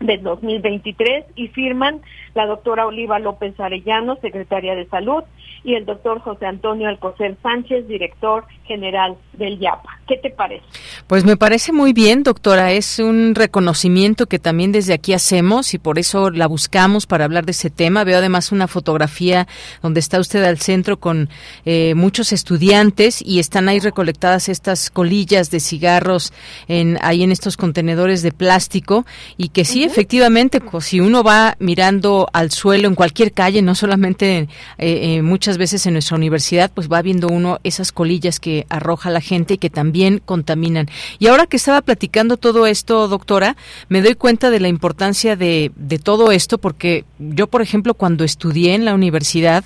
del 2023 y firman la doctora Oliva López Arellano, secretaria de Salud, y el doctor José Antonio Alcocer Sánchez, director general del YAPA. ¿Qué te parece? Pues me parece muy bien, doctora. Es un reconocimiento que también desde aquí hacemos y por eso la buscamos para hablar de ese tema. Veo además una fotografía donde está usted al centro con eh, muchos estudiantes y están ahí recolectadas estas colillas de cigarros en, ahí en estos contenedores de plástico y que sí, efectivamente, pues, si uno va mirando al suelo en cualquier calle, no solamente eh, eh, muchas veces en nuestra universidad, pues va viendo uno esas colillas que arroja la gente y que también contaminan. Y ahora que estaba platicando todo esto, doctora, me doy cuenta de la importancia de, de todo esto porque yo, por ejemplo, cuando estudié en la universidad,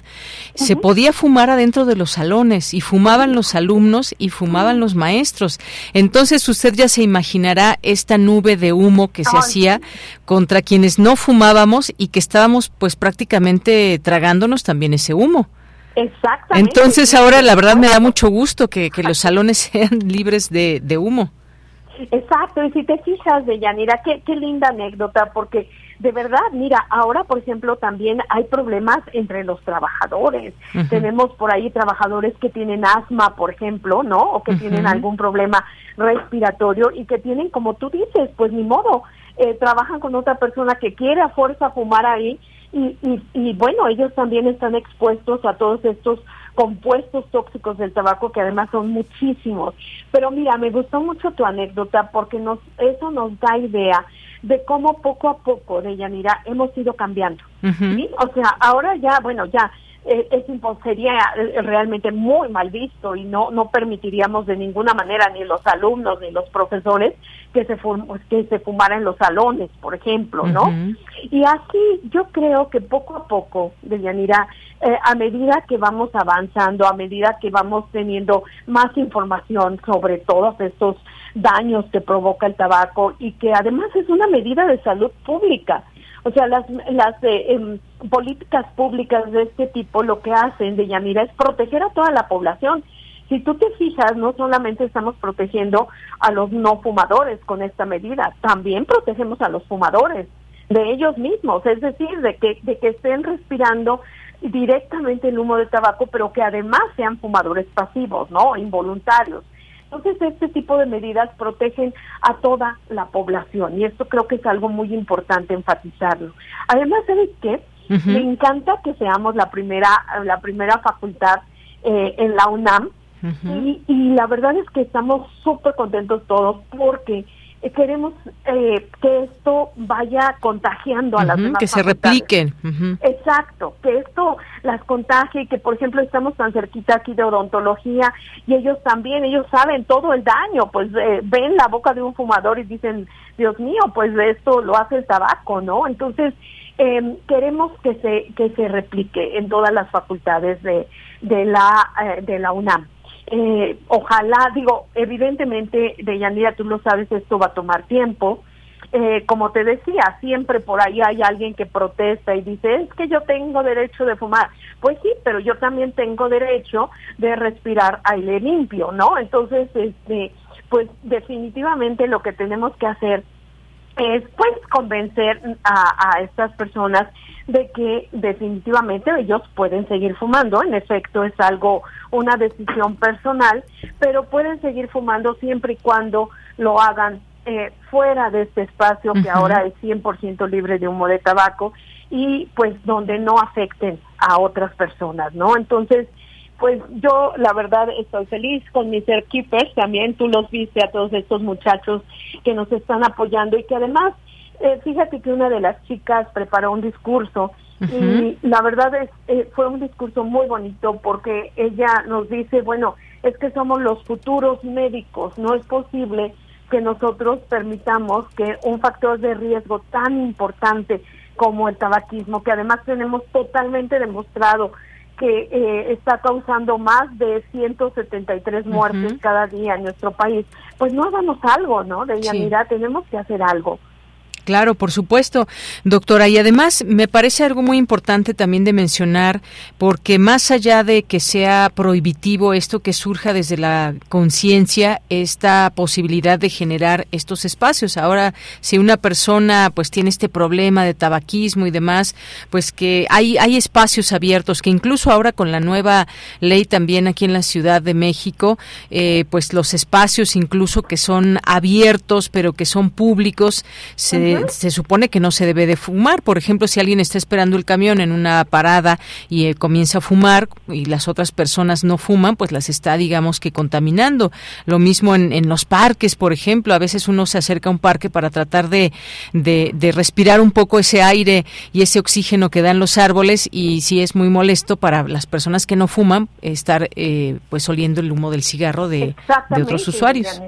se podía fumar adentro de los salones y fumaban los alumnos y fumaban los maestros. Entonces usted ya se imaginará esta nube de humo que se hacía contra quienes no fumábamos y que estábamos pues prácticamente tragándonos también ese humo. Exactamente. Entonces ahora la verdad me da mucho gusto que, que los salones [laughs] sean libres de, de humo. Exacto, y si te fijas, de Yanira, qué, qué linda anécdota, porque de verdad, mira, ahora, por ejemplo, también hay problemas entre los trabajadores. Tenemos por ahí trabajadores que tienen asma, por ejemplo, ¿no? O que tienen algún problema respiratorio y que tienen, como tú dices, pues ni modo, eh, trabajan con otra persona que quiere a fuerza fumar ahí y, y, y bueno, ellos también están expuestos a todos estos compuestos tóxicos del tabaco que además son muchísimos. Pero mira, me gustó mucho tu anécdota porque nos eso nos da idea de cómo poco a poco, de Yanira, hemos ido cambiando. ¿sí? O sea, ahora ya, bueno, ya eh, es impo- sería eh, realmente muy mal visto y no no permitiríamos de ninguna manera ni los alumnos ni los profesores que se que se fumara en los salones, por ejemplo, ¿no? Y así yo creo que poco a poco, Deyanira, eh, a medida que vamos avanzando, a medida que vamos teniendo más información sobre todos estos daños que provoca el tabaco y que además es una medida de salud pública. O sea, las, las eh, em, políticas públicas de este tipo lo que hacen, Deyanira, es proteger a toda la población. Si tú te fijas, no solamente estamos protegiendo a los no fumadores con esta medida, también protegemos a los fumadores de ellos mismos, es decir, de que, de que estén respirando directamente el humo de tabaco, pero que además sean fumadores pasivos, ¿no? Involuntarios. Entonces, este tipo de medidas protegen a toda la población y esto creo que es algo muy importante enfatizarlo. Además, ¿sabes qué? Me encanta que seamos la primera, la primera facultad eh, en la UNAM y, y la verdad es que estamos súper contentos todos porque queremos eh, que esto vaya contagiando a las Ujú, demás que se repliquen. Ujú. Exacto, que esto las contagie que por ejemplo estamos tan cerquita aquí de odontología y ellos también, ellos saben todo el daño, pues eh, ven la boca de un fumador y dicen, Dios mío, pues esto lo hace el tabaco, ¿no? Entonces, eh, queremos que se que se replique en todas las facultades de, de la eh, de la UNAM. Eh, ojalá, digo, evidentemente, Deyanira, tú lo sabes, esto va a tomar tiempo. Eh, como te decía, siempre por ahí hay alguien que protesta y dice, es que yo tengo derecho de fumar. Pues sí, pero yo también tengo derecho de respirar aire limpio, ¿no? Entonces, este, pues definitivamente lo que tenemos que hacer es pues convencer a, a estas personas de que definitivamente ellos pueden seguir fumando, en efecto es algo, una decisión personal, pero pueden seguir fumando siempre y cuando lo hagan eh, fuera de este espacio que ahora es 100% libre de humo de tabaco y pues donde no afecten a otras personas, ¿no? Entonces, pues yo la verdad estoy feliz con mis keepers también. Tú los viste a todos estos muchachos que nos están apoyando y que además Eh, fíjate que una de las chicas preparó un discurso y la verdad es eh, fue un discurso muy bonito porque ella nos dice, bueno, es que somos los futuros médicos, no es posible que nosotros permitamos que un factor de riesgo tan importante como el tabaquismo, que además tenemos totalmente demostrado que eh, está causando más de 173 muertes cada día en nuestro país, pues no hagamos algo, ¿no? De sí. mira, tenemos que hacer algo. Claro, por supuesto, doctora. Y además me parece algo muy importante también de mencionar, porque más allá de que sea prohibitivo esto que surja desde la conciencia, esta posibilidad de generar estos espacios. Ahora, si una persona pues tiene este problema de tabaquismo y demás, pues que hay, hay espacios abiertos, que incluso ahora con la nueva ley también aquí en la Ciudad de México, eh, pues los espacios incluso que son abiertos, pero que son públicos, se se supone que no se debe de fumar. Por ejemplo, si alguien está esperando el camión en una parada y eh, comienza a fumar y las otras personas no fuman, pues las está, digamos, que contaminando. Lo mismo en, en los parques, por ejemplo. A veces uno se acerca a un parque para tratar de, de, de, respirar un poco ese aire y ese oxígeno que dan los árboles y si es muy molesto para las personas que no fuman estar eh, pues oliendo el humo del cigarro de, de otros usuarios.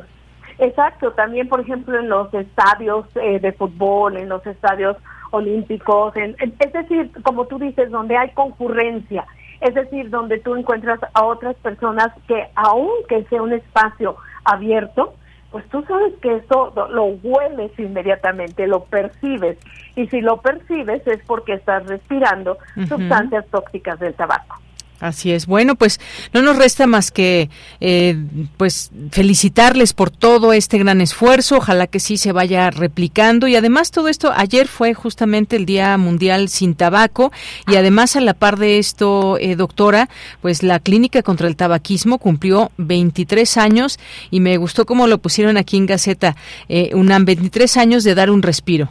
Exacto, también por ejemplo en los estadios eh, de fútbol, en los estadios olímpicos, en, es decir, como tú dices, donde hay concurrencia, es decir, donde tú encuentras a otras personas que aunque sea un espacio abierto, pues tú sabes que eso lo hueles inmediatamente, lo percibes, y si lo percibes es porque estás respirando uh -huh. sustancias tóxicas del tabaco. Así es. Bueno, pues no nos resta más que eh, pues felicitarles por todo este gran esfuerzo. Ojalá que sí se vaya replicando y además todo esto ayer fue justamente el Día Mundial sin Tabaco y además a la par de esto, eh, doctora, pues la Clínica contra el Tabaquismo cumplió 23 años y me gustó cómo lo pusieron aquí en Gaceta, eh, UNAM 23 años de dar un respiro.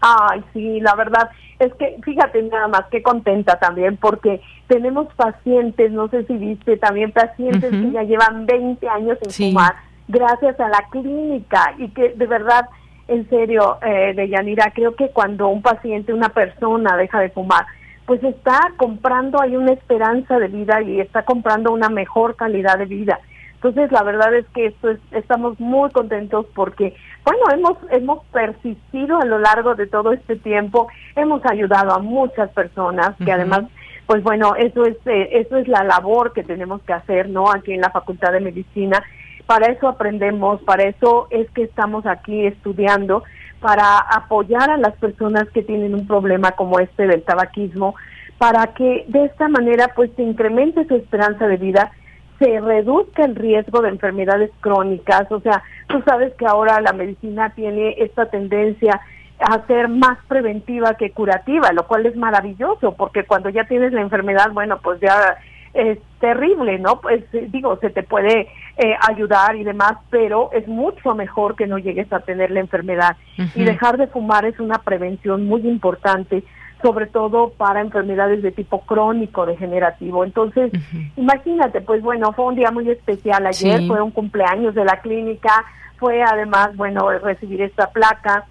Ay, sí, la verdad es que fíjate nada más que contenta también porque tenemos pacientes, no sé si viste, también pacientes uh -huh. que ya llevan 20 años sin sí. fumar gracias a la clínica y que de verdad, en serio, eh, de Yanira, creo que cuando un paciente, una persona deja de fumar, pues está comprando, hay una esperanza de vida y está comprando una mejor calidad de vida. Entonces, la verdad es que esto es, estamos muy contentos porque, bueno, hemos, hemos persistido a lo largo de todo este tiempo, hemos ayudado a muchas personas que uh -huh. además, pues bueno, eso es, eh, eso es la labor que tenemos que hacer, ¿no? Aquí en la Facultad de Medicina. Para eso aprendemos, para eso es que estamos aquí estudiando, para apoyar a las personas que tienen un problema como este del tabaquismo, para que de esta manera pues se incremente su esperanza de vida se reduzca el riesgo de enfermedades crónicas. O sea, tú sabes que ahora la medicina tiene esta tendencia a ser más preventiva que curativa, lo cual es maravilloso, porque cuando ya tienes la enfermedad, bueno, pues ya es terrible, ¿no? Pues digo, se te puede eh, ayudar y demás, pero es mucho mejor que no llegues a tener la enfermedad. Uh -huh. Y dejar de fumar es una prevención muy importante sobre todo para enfermedades de tipo crónico degenerativo. Entonces, uh -huh. imagínate, pues bueno, fue un día muy especial ayer, sí. fue un cumpleaños de la clínica, fue además, bueno, recibir esta placa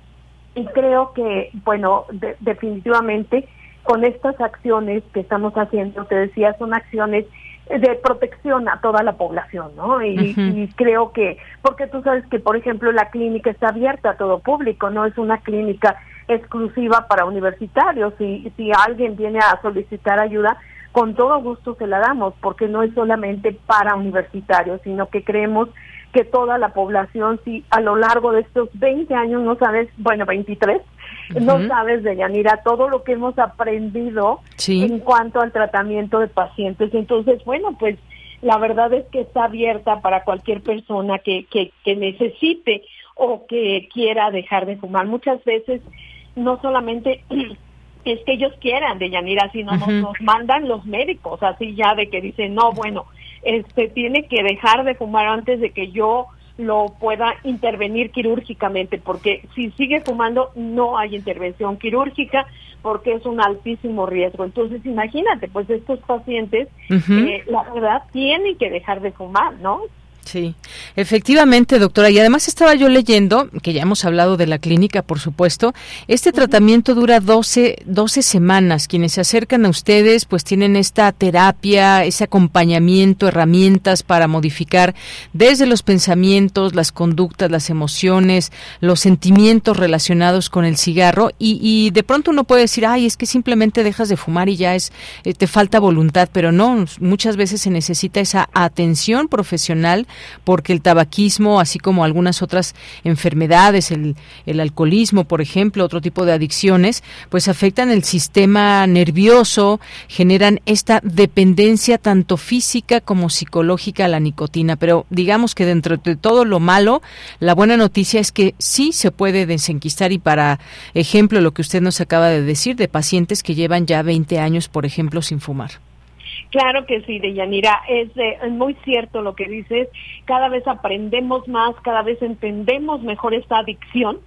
y creo que, bueno, de, definitivamente con estas acciones que estamos haciendo, te decía, son acciones de protección a toda la población, ¿no? Y, uh -huh. y, creo que, porque tú sabes que, por ejemplo, la clínica está abierta a todo público, no es una clínica exclusiva para universitarios. Si, si alguien viene a solicitar ayuda, con todo gusto se la damos, porque no es solamente para universitarios, sino que creemos que toda la población, si a lo largo de estos 20 años no sabes, bueno, 23, uh -huh. no sabes de Yanira todo lo que hemos aprendido sí. en cuanto al tratamiento de pacientes. Entonces, bueno, pues la verdad es que está abierta para cualquier persona que, que, que necesite o que quiera dejar de fumar. Muchas veces no solamente [clears throat] es que ellos quieran de Yanira, sino uh -huh. nos, nos, mandan los médicos, así ya de que dicen, no, bueno, este tiene que dejar de fumar antes de que yo lo pueda intervenir quirúrgicamente, porque si sigue fumando no hay intervención quirúrgica porque es un altísimo riesgo. Entonces, imagínate, pues estos pacientes, uh -huh. eh, la verdad, tienen que dejar de fumar, ¿no? Sí, efectivamente, doctora. Y además estaba yo leyendo, que ya hemos hablado de la clínica, por supuesto, este tratamiento dura 12, 12 semanas. Quienes se acercan a ustedes, pues tienen esta terapia, ese acompañamiento, herramientas para modificar desde los pensamientos, las conductas, las emociones, los sentimientos relacionados con el cigarro. Y, y de pronto uno puede decir, ay, es que simplemente dejas de fumar y ya es, eh, te falta voluntad, pero no, muchas veces se necesita esa atención profesional porque el tabaquismo, así como algunas otras enfermedades, el, el alcoholismo, por ejemplo, otro tipo de adicciones, pues afectan el sistema nervioso, generan esta dependencia tanto física como psicológica a la nicotina. Pero digamos que dentro de todo lo malo, la buena noticia es que sí se puede desenquistar y para ejemplo lo que usted nos acaba de decir de pacientes que llevan ya 20 años, por ejemplo, sin fumar. Claro que sí, Deyanira, es, eh, es muy cierto lo que dices. Cada vez aprendemos más, cada vez entendemos mejor esta adicción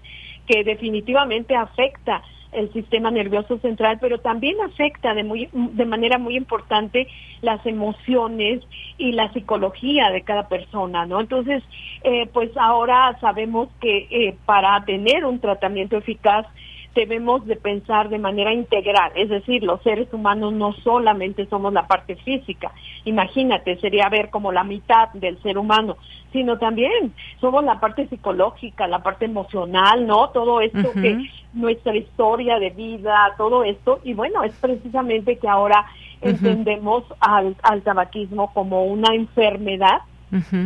que definitivamente afecta el sistema nervioso central, pero también afecta de, muy, de manera muy importante las emociones y la psicología de cada persona, ¿no? Entonces, eh, pues ahora sabemos que eh, para tener un tratamiento eficaz debemos de pensar de manera integral, es decir, los seres humanos no solamente somos la parte física, imagínate, sería ver como la mitad del ser humano, sino también somos la parte psicológica, la parte emocional, ¿no? Todo esto que nuestra historia de vida, todo esto, y bueno, es precisamente que ahora entendemos al, al tabaquismo como una enfermedad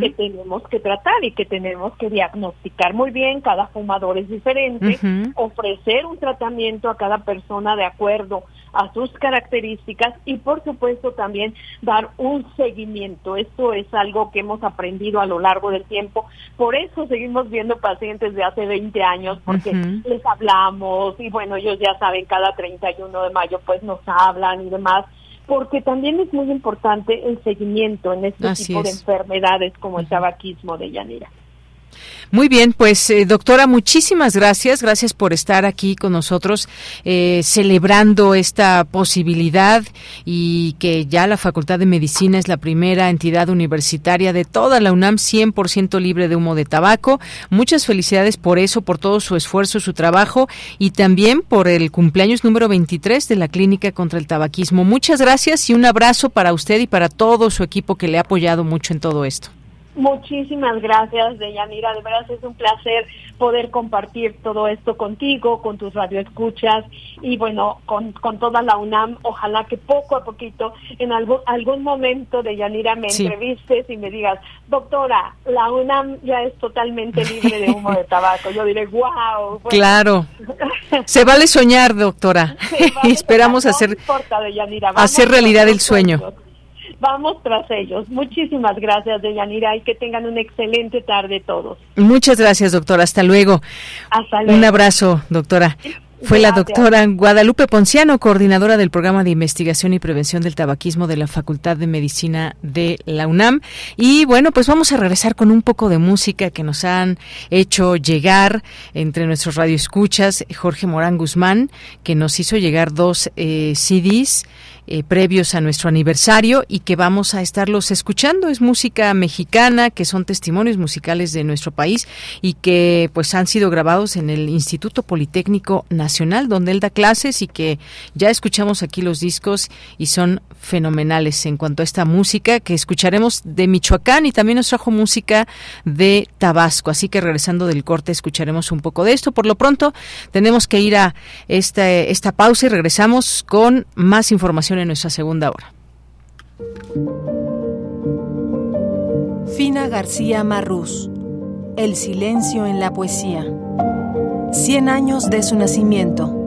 que tenemos que tratar y que tenemos que diagnosticar muy bien, cada fumador es diferente, ofrecer un tratamiento a cada persona de acuerdo a sus características y por supuesto también dar un seguimiento. Esto es algo que hemos aprendido a lo largo del tiempo. Por eso seguimos viendo pacientes de hace 20 años porque les hablamos y bueno, ellos ya saben, cada 31 de mayo pues nos hablan y demás porque también es muy importante el seguimiento en este tipo de enfermedades como el tabaquismo de Yanira. Muy bien, pues eh, doctora, muchísimas gracias. Gracias por estar aquí con nosotros eh, celebrando esta posibilidad y que ya la Facultad de Medicina es la primera entidad universitaria de toda la UNAM 100% libre de humo de tabaco. Muchas felicidades por eso, por todo su esfuerzo, su trabajo y también por el cumpleaños número 23 de la Clínica contra el Tabaquismo. Muchas gracias y un abrazo para usted y para todo su equipo que le ha apoyado mucho en todo esto. Muchísimas gracias, Deyanira. De verdad es un placer poder compartir todo esto contigo, con tus radioescuchas y bueno, con, con toda la UNAM. Ojalá que poco a poquito, en algún, algún momento, Deyanira, me entrevistes y me digas, doctora, la UNAM ya es totalmente libre de humo de tabaco. Yo diré, wow. Claro. [laughs] Se vale soñar, doctora. [laughs] y esperamos hacer, hacer realidad el sueño vamos tras ellos. Muchísimas gracias, Deyanira, y que tengan una excelente tarde todos. Muchas gracias, doctora. Hasta luego. Hasta luego. Un abrazo, doctora. Fue la doctora Guadalupe Ponciano, coordinadora del programa de investigación y prevención del tabaquismo de la Facultad de Medicina de la UNAM. Y bueno, pues vamos a regresar con un poco de música que nos han hecho llegar entre nuestros radioescuchas. Jorge Morán Guzmán, que nos hizo llegar dos eh, CDs eh, previos a nuestro aniversario y que vamos a estarlos escuchando. Es música mexicana, que son testimonios musicales de nuestro país y que pues han sido grabados en el Instituto Politécnico Nacional, donde él da clases y que ya escuchamos aquí los discos y son fenomenales en cuanto a esta música que escucharemos de Michoacán y también nos trajo música de Tabasco. Así que regresando del corte escucharemos un poco de esto. Por lo pronto tenemos que ir a esta, esta pausa y regresamos con más información en nuestra segunda hora. Fina García Marrús. El silencio en la poesía. Cien años de su nacimiento.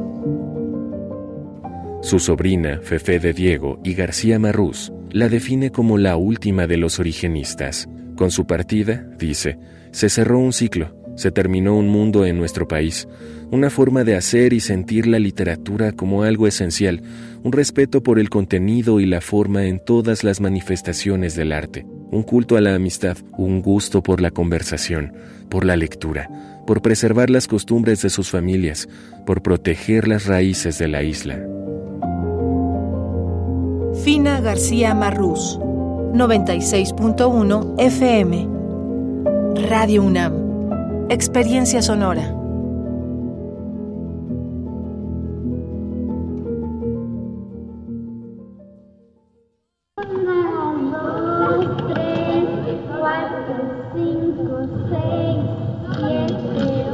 Su sobrina, Fefe de Diego y García Marrús, la define como la última de los origenistas. Con su partida, dice, se cerró un ciclo, se terminó un mundo en nuestro país, una forma de hacer y sentir la literatura como algo esencial, un respeto por el contenido y la forma en todas las manifestaciones del arte, un culto a la amistad, un gusto por la conversación, por la lectura, por preservar las costumbres de sus familias, por proteger las raíces de la isla. Fina García Marrús, 96.1 FM. Radio UNAM. Experiencia sonora.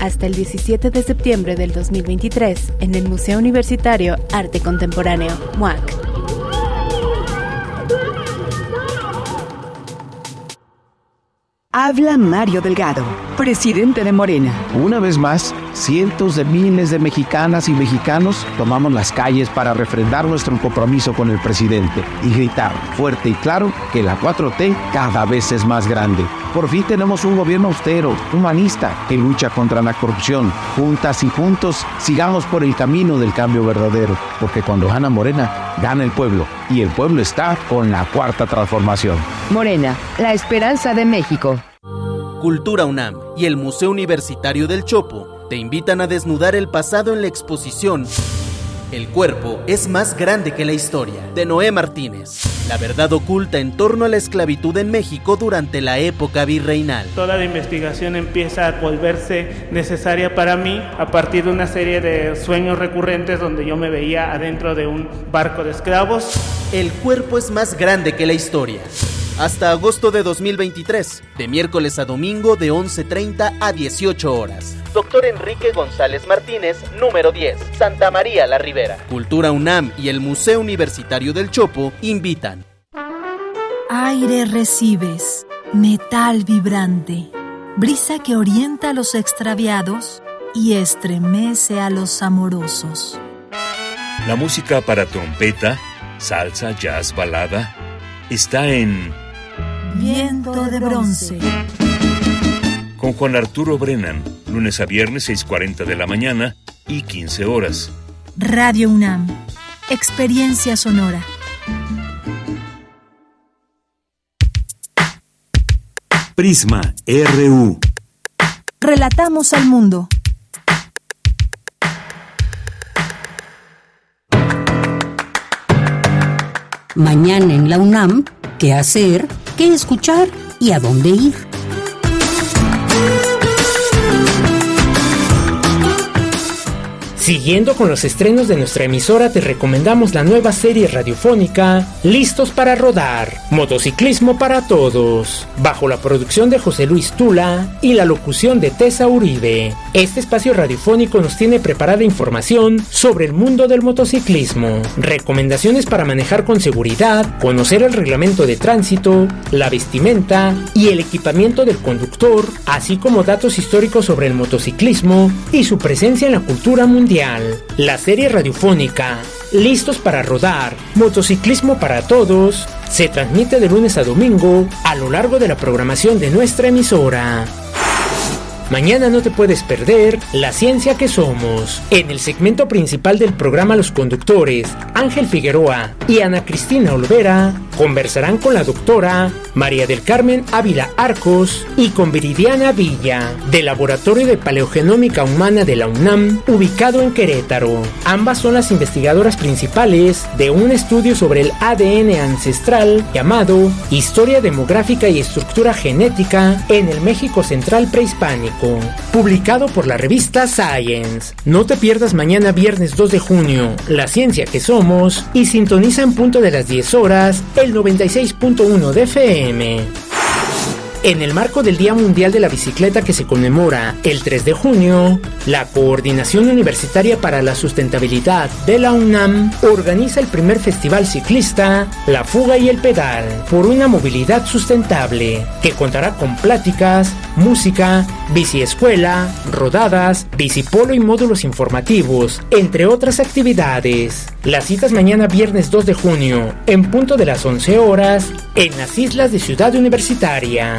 Hasta el 17 de septiembre del 2023 en el Museo Universitario Arte Contemporáneo, MUAC. Habla Mario Delgado, presidente de Morena. Una vez más, cientos de miles de mexicanas y mexicanos tomamos las calles para refrendar nuestro compromiso con el presidente y gritar fuerte y claro que la 4T cada vez es más grande. Por fin tenemos un gobierno austero, humanista, que lucha contra la corrupción. Juntas y juntos, sigamos por el camino del cambio verdadero, porque cuando gana Morena, gana el pueblo, y el pueblo está con la cuarta transformación. Morena, la esperanza de México. Cultura UNAM y el Museo Universitario del Chopo te invitan a desnudar el pasado en la exposición El cuerpo es más grande que la historia, de Noé Martínez. La verdad oculta en torno a la esclavitud en México durante la época virreinal. Toda la investigación empieza a volverse necesaria para mí a partir de una serie de sueños recurrentes donde yo me veía adentro de un barco de esclavos. El cuerpo es más grande que la historia hasta agosto de 2023, de miércoles a domingo de 11.30 a 18 horas. Doctor Enrique González Martínez, número 10, Santa María la Ribera. Cultura UNAM y el Museo Universitario del Chopo invitan. Aire recibes, metal vibrante, brisa que orienta a los extraviados y estremece a los amorosos. La música para trompeta, salsa, jazz, balada, está en Viento de bronce. Con Juan Arturo Brennan, lunes a viernes 6.40 de la mañana y 15 horas. Radio UNAM. Experiencia sonora. Prisma RU. Relatamos al mundo. Mañana en la UNAM, ¿qué hacer? ¿Qué escuchar? ¿Y a dónde ir? Siguiendo con los estrenos de nuestra emisora, te recomendamos la nueva serie radiofónica Listos para Rodar, Motociclismo para Todos, bajo la producción de José Luis Tula y la locución de Tessa Uribe. Este espacio radiofónico nos tiene preparada información sobre el mundo del motociclismo, recomendaciones para manejar con seguridad, conocer el reglamento de tránsito, la vestimenta y el equipamiento del conductor, así como datos históricos sobre el motociclismo y su presencia en la cultura mundial. La serie radiofónica Listos para rodar, motociclismo para todos, se transmite de lunes a domingo a lo largo de la programación de nuestra emisora. Mañana no te puedes perder La Ciencia que Somos. En el segmento principal del programa Los Conductores, Ángel Figueroa y Ana Cristina Olvera conversarán con la doctora María del Carmen Ávila Arcos y con Viridiana Villa, del Laboratorio de Paleogenómica Humana de la UNAM, ubicado en Querétaro. Ambas son las investigadoras principales de un estudio sobre el ADN ancestral llamado Historia Demográfica y Estructura Genética en el México Central Prehispánico publicado por la revista Science. No te pierdas mañana viernes 2 de junio La Ciencia que Somos y sintoniza en punto de las 10 horas el 96.1 de FM. anime En el marco del Día Mundial de la Bicicleta que se conmemora el 3 de junio, la Coordinación Universitaria para la Sustentabilidad de la UNAM organiza el primer festival ciclista La Fuga y el Pedal por una movilidad sustentable, que contará con pláticas, música, biciescuela, rodadas, bicipolo y módulos informativos, entre otras actividades. Las citas mañana viernes 2 de junio, en punto de las 11 horas, en las islas de Ciudad Universitaria.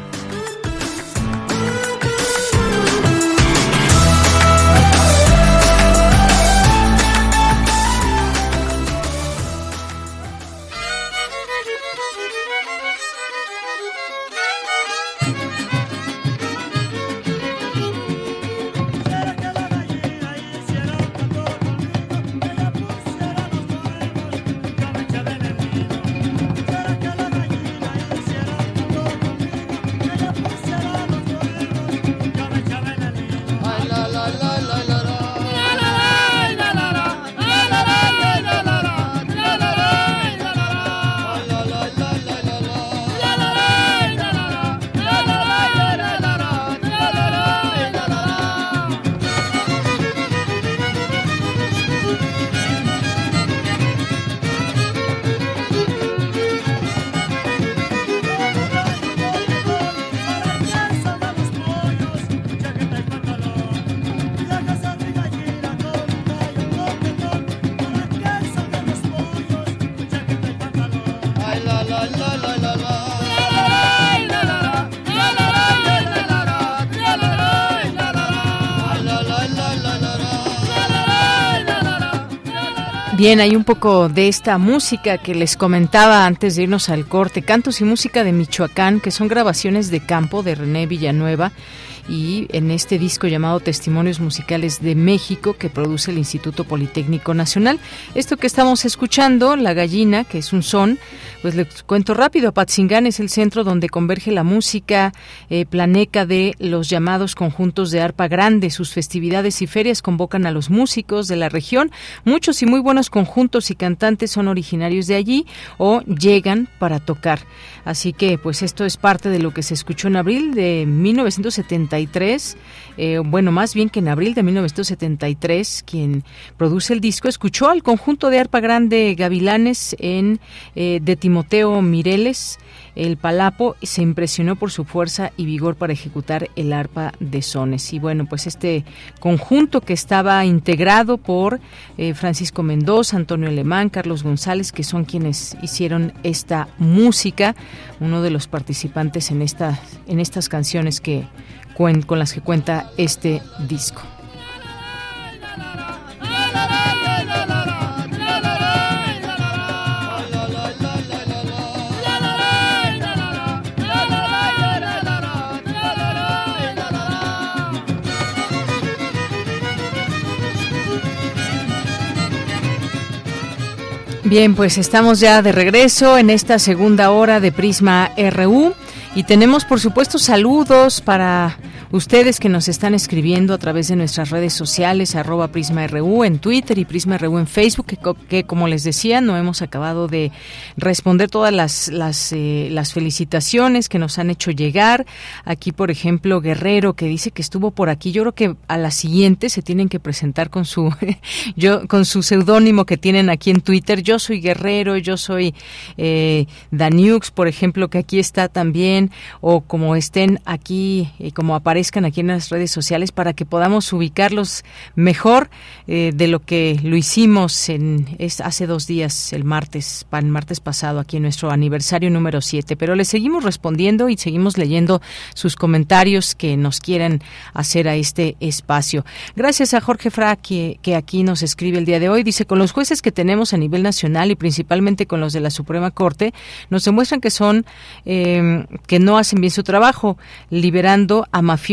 Bien, hay un poco de esta música que les comentaba antes de irnos al corte, cantos y música de Michoacán, que son grabaciones de campo de René Villanueva y en este disco llamado Testimonios Musicales de México que produce el Instituto Politécnico Nacional. Esto que estamos escuchando, La Gallina, que es un son, pues les cuento rápido, Apatzingán es el centro donde converge la música eh, planeca de los llamados conjuntos de arpa grande. Sus festividades y ferias convocan a los músicos de la región. Muchos y muy buenos conjuntos y cantantes son originarios de allí o llegan para tocar. Así que pues esto es parte de lo que se escuchó en abril de 1973. Eh, bueno, más bien que en abril de 1973, quien produce el disco escuchó al conjunto de arpa grande Gavilanes en eh, de Timoteo Mireles, el Palapo, se impresionó por su fuerza y vigor para ejecutar el arpa de sones. Y bueno, pues este conjunto que estaba integrado por eh, Francisco Mendoza, Antonio Alemán, Carlos González, que son quienes hicieron esta música, uno de los participantes en, esta, en estas canciones que, con las que cuenta este disco. Bien, pues estamos ya de regreso en esta segunda hora de Prisma RU y tenemos por supuesto saludos para ustedes que nos están escribiendo a través de nuestras redes sociales, arroba PrismaRU en Twitter y PrismaRU en Facebook, que, como les decía, no hemos acabado de responder todas las, eh, las felicitaciones que nos han hecho llegar. Aquí, por ejemplo, Guerrero, que dice que estuvo por aquí. Yo creo que a la siguiente se tienen que presentar con su, [laughs] yo, con su seudónimo que tienen aquí en Twitter. Yo soy Guerrero, yo soy eh, Daniux, por ejemplo, que aquí está también, o como estén aquí, eh, como aparece aquí en las redes sociales para que podamos ubicarlos mejor eh, de lo que lo hicimos en es, hace dos días, el martes, el martes pasado, aquí en nuestro aniversario número 7. Pero le seguimos respondiendo y seguimos leyendo sus comentarios que nos quieren hacer a este espacio. Gracias a Jorge Fra, que, aquí nos escribe el día de hoy. Dice, con los jueces que tenemos a nivel nacional y principalmente con los de la Suprema Corte, nos demuestran que son, eh, que no hacen bien su trabajo, liberando a mafiosos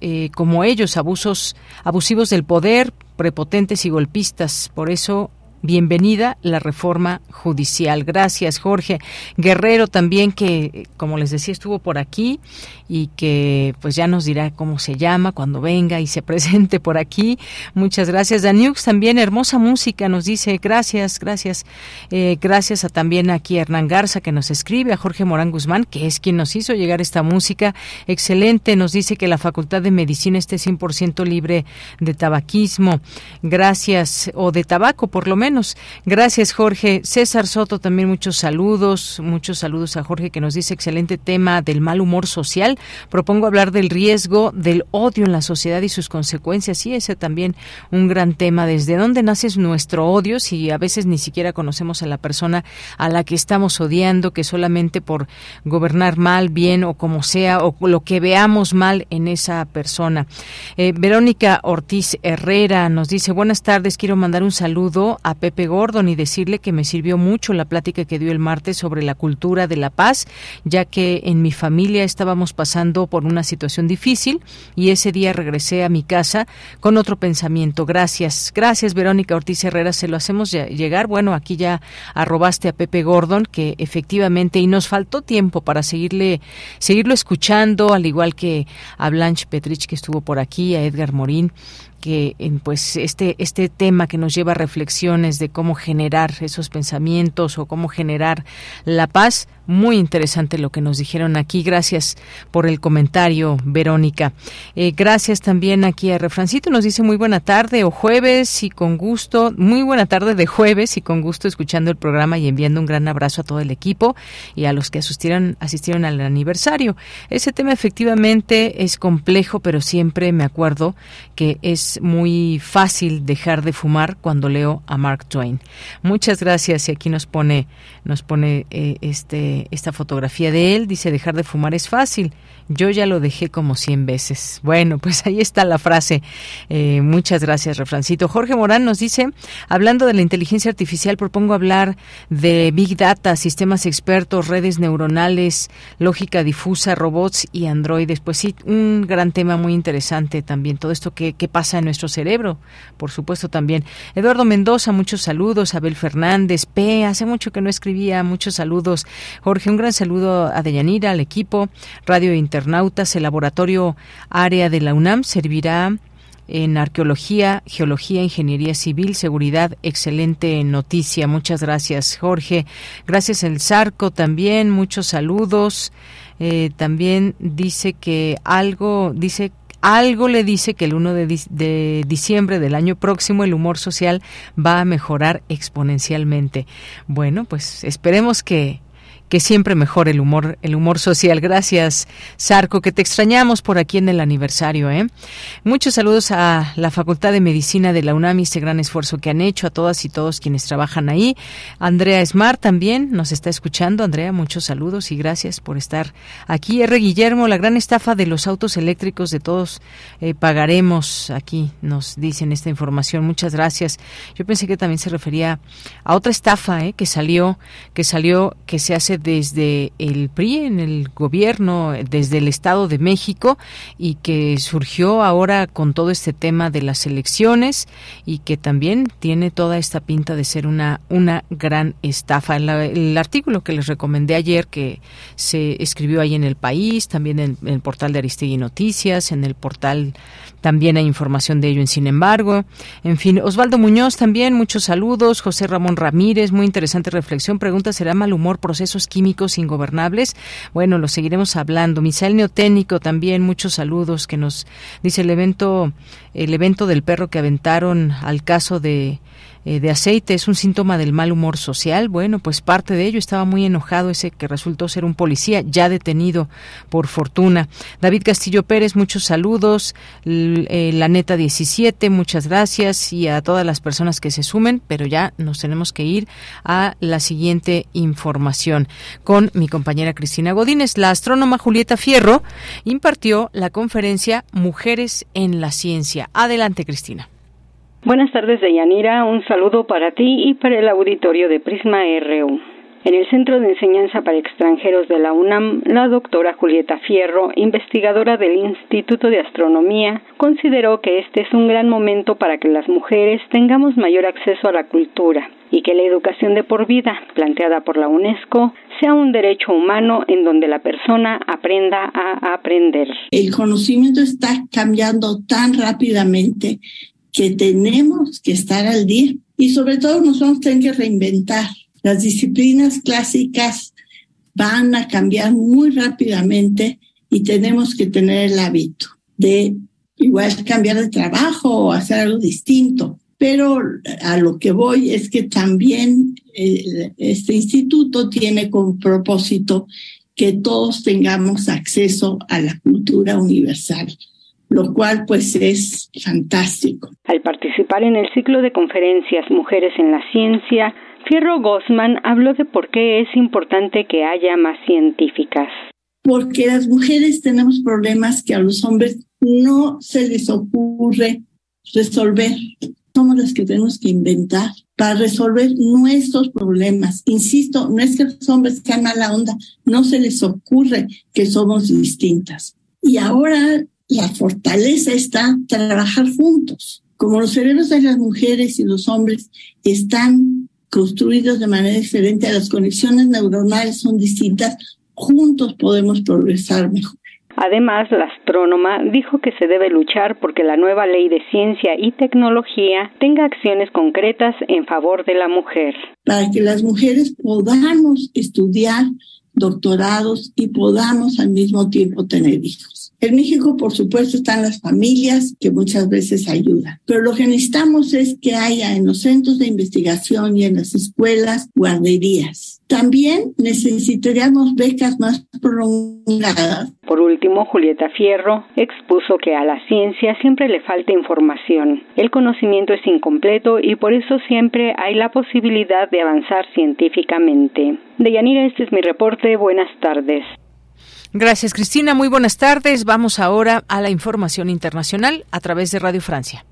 eh, como ellos, abusos abusivos del poder, prepotentes y golpistas. Por eso bienvenida la reforma judicial. Gracias, Jorge. Guerrero también que, como les decía, estuvo por aquí y que pues ya nos dirá cómo se llama cuando venga y se [laughs] presente por aquí. Muchas gracias. Daniux también, hermosa música, nos dice gracias, gracias. Eh, gracias a también aquí a Hernán Garza que nos escribe, a Jorge Morán Guzmán, que es quien nos hizo llegar esta música. Excelente, nos dice que la Facultad de Medicina esté 100% libre de tabaquismo. Gracias, o de tabaco por lo menos menos. Gracias, Jorge. César Soto, también muchos saludos, muchos saludos a Jorge que nos dice excelente tema del mal humor social. Propongo hablar del riesgo del odio en la sociedad y sus consecuencias. Sí, ese también un gran tema. ¿Desde dónde nace nuestro odio si a veces ni siquiera conocemos a la persona a la que estamos odiando, que solamente por gobernar mal, bien o como sea, o lo que veamos mal en esa persona? Eh, Verónica Ortiz Herrera nos dice, buenas tardes, quiero mandar un saludo a Pepe Gordon y decirle que me sirvió mucho la plática que dio el martes sobre la cultura de la paz, ya que en mi familia estábamos pasando por una situación difícil y ese día regresé a mi casa con otro pensamiento. Gracias, gracias Verónica Ortiz Herrera, se lo hacemos llegar. Bueno, aquí ya arrobaste a Pepe Gordon, que efectivamente, y nos faltó tiempo para seguirle, seguirlo escuchando, al igual que a Blanche Petrich que estuvo por aquí, a Edgar Morín que pues este este tema que nos lleva a reflexiones de cómo generar esos pensamientos o cómo generar la paz muy interesante lo que nos dijeron aquí. Gracias por el comentario, Verónica. Eh, gracias también aquí a Refrancito. Nos dice muy buena tarde o jueves y con gusto. Muy buena tarde de jueves y con gusto escuchando el programa y enviando un gran abrazo a todo el equipo y a los que asistieron, asistieron al aniversario. Ese tema efectivamente es complejo, pero siempre me acuerdo que es muy fácil dejar de fumar cuando leo a Mark Twain. Muchas gracias y aquí nos pone nos pone eh, este esta fotografía de él. Dice dejar de fumar es fácil. Yo ya lo dejé como 100 veces. Bueno, [laughs] pues ahí está la frase. Eh, muchas gracias, refrancito. Jorge Morán nos dice, hablando de la inteligencia artificial, propongo hablar de Big Data, sistemas expertos, redes neuronales, lógica difusa, robots y androides. Pues sí, un gran tema muy interesante también. Todo esto que, que pasa en nuestro cerebro, por supuesto también. Eduardo Mendoza, muchos saludos. Abel Fernández, P, hace mucho que no escribía, muchos saludos. Jorge, un gran saludo a Deyanira, al equipo, Radio internautas, el laboratorio área de la UNAM servirá en arqueología, geología, ingeniería civil, seguridad. Excelente noticia. Muchas gracias, Jorge. Gracias, el Zarco también. Muchos saludos. Eh, también dice que algo, dice algo le dice que el 1 de, de, diciembre del año próximo el humor social va a mejorar exponencialmente. Bueno, pues esperemos que que siempre mejore el humor, el humor social. Gracias, Sarco, que te extrañamos por aquí en el aniversario. ¿eh? Muchos saludos a la Facultad de Medicina de la UNAM y ese gran esfuerzo que han hecho, a todas y todos quienes trabajan ahí. Andrea Smart también nos está escuchando. Andrea, muchos saludos y gracias por estar aquí. R. Guillermo, la gran estafa de los autos eléctricos de todos eh, pagaremos. Aquí nos dicen esta información. Muchas gracias. Yo pensé que también se refería a otra estafa ¿eh? que salió, que salió, que se hace desde el PRI en el gobierno, desde el Estado de México y que surgió ahora con todo este tema de las elecciones y que también tiene toda esta pinta de ser una, una gran estafa. el artículo que les recomendé ayer que se escribió ahí en el país, también en, en el portal de Aristegui Noticias, en el portal también hay información de ello en Sin embargo. En fin, Osvaldo Muñoz también, muchos saludos. José Ramón Ramírez, muy interesante reflexión. Pregunta, ¿será mal humor procesos químicos ingobernables? Bueno, lo seguiremos hablando. Misael Neoténico también, muchos saludos que nos dice el evento, el evento del perro que aventaron al caso de eh, de aceite es un síntoma del mal humor social. Bueno, pues parte de ello estaba muy enojado ese que resultó ser un policía ya detenido por fortuna. David Castillo Pérez, muchos saludos. Eh, la neta 17, muchas gracias y a todas las personas que se sumen, pero ya nos tenemos que ir a la siguiente información con mi compañera Cristina Godínez. La astrónoma Julieta Fierro impartió la conferencia Mujeres en la Ciencia. Adelante, Cristina. Buenas tardes, Deyanira. Un saludo para ti y para el auditorio de Prisma RU. En el Centro de Enseñanza para Extranjeros de la UNAM, la doctora Julieta Fierro, investigadora del Instituto de Astronomía, consideró que este es un gran momento para que las mujeres tengamos mayor acceso a la cultura y que la educación de por vida, planteada por la UNESCO, sea un derecho humano en donde la persona aprenda a aprender. El conocimiento está cambiando tan rápidamente que tenemos que estar al día y sobre todo nos vamos a tener que reinventar. Las disciplinas clásicas van a cambiar muy rápidamente y tenemos que tener el hábito de igual cambiar de trabajo o hacer algo distinto. Pero a lo que voy es que también eh, este instituto tiene como propósito que todos tengamos acceso a la cultura universal lo cual pues es fantástico. Al participar en el ciclo de conferencias Mujeres en la Ciencia, Fierro Gossman habló de por qué es importante que haya más científicas. Porque las mujeres tenemos problemas que a los hombres no se les ocurre resolver. Somos las que tenemos que inventar para resolver nuestros problemas. Insisto, no es que los hombres sean mala onda, no se les ocurre que somos distintas. Y ahora la fortaleza está trabajar juntos. Como los cerebros de las mujeres y los hombres están construidos de manera diferente, las conexiones neuronales son distintas, juntos podemos progresar mejor. Además, la astrónoma dijo que se debe luchar porque la nueva ley de ciencia y tecnología tenga acciones concretas en favor de la mujer. Para que las mujeres podamos estudiar doctorados y podamos al mismo tiempo tener hijos. En México, por supuesto, están las familias que muchas veces ayudan, pero lo que necesitamos es que haya en los centros de investigación y en las escuelas guarderías. También necesitaríamos becas más prolongadas. Por último, Julieta Fierro expuso que a la ciencia siempre le falta información. El conocimiento es incompleto y por eso siempre hay la posibilidad de avanzar científicamente. Deyanira, este es mi reporte. Buenas tardes. Gracias, Cristina. Muy buenas tardes. Vamos ahora a la información internacional a través de Radio Francia.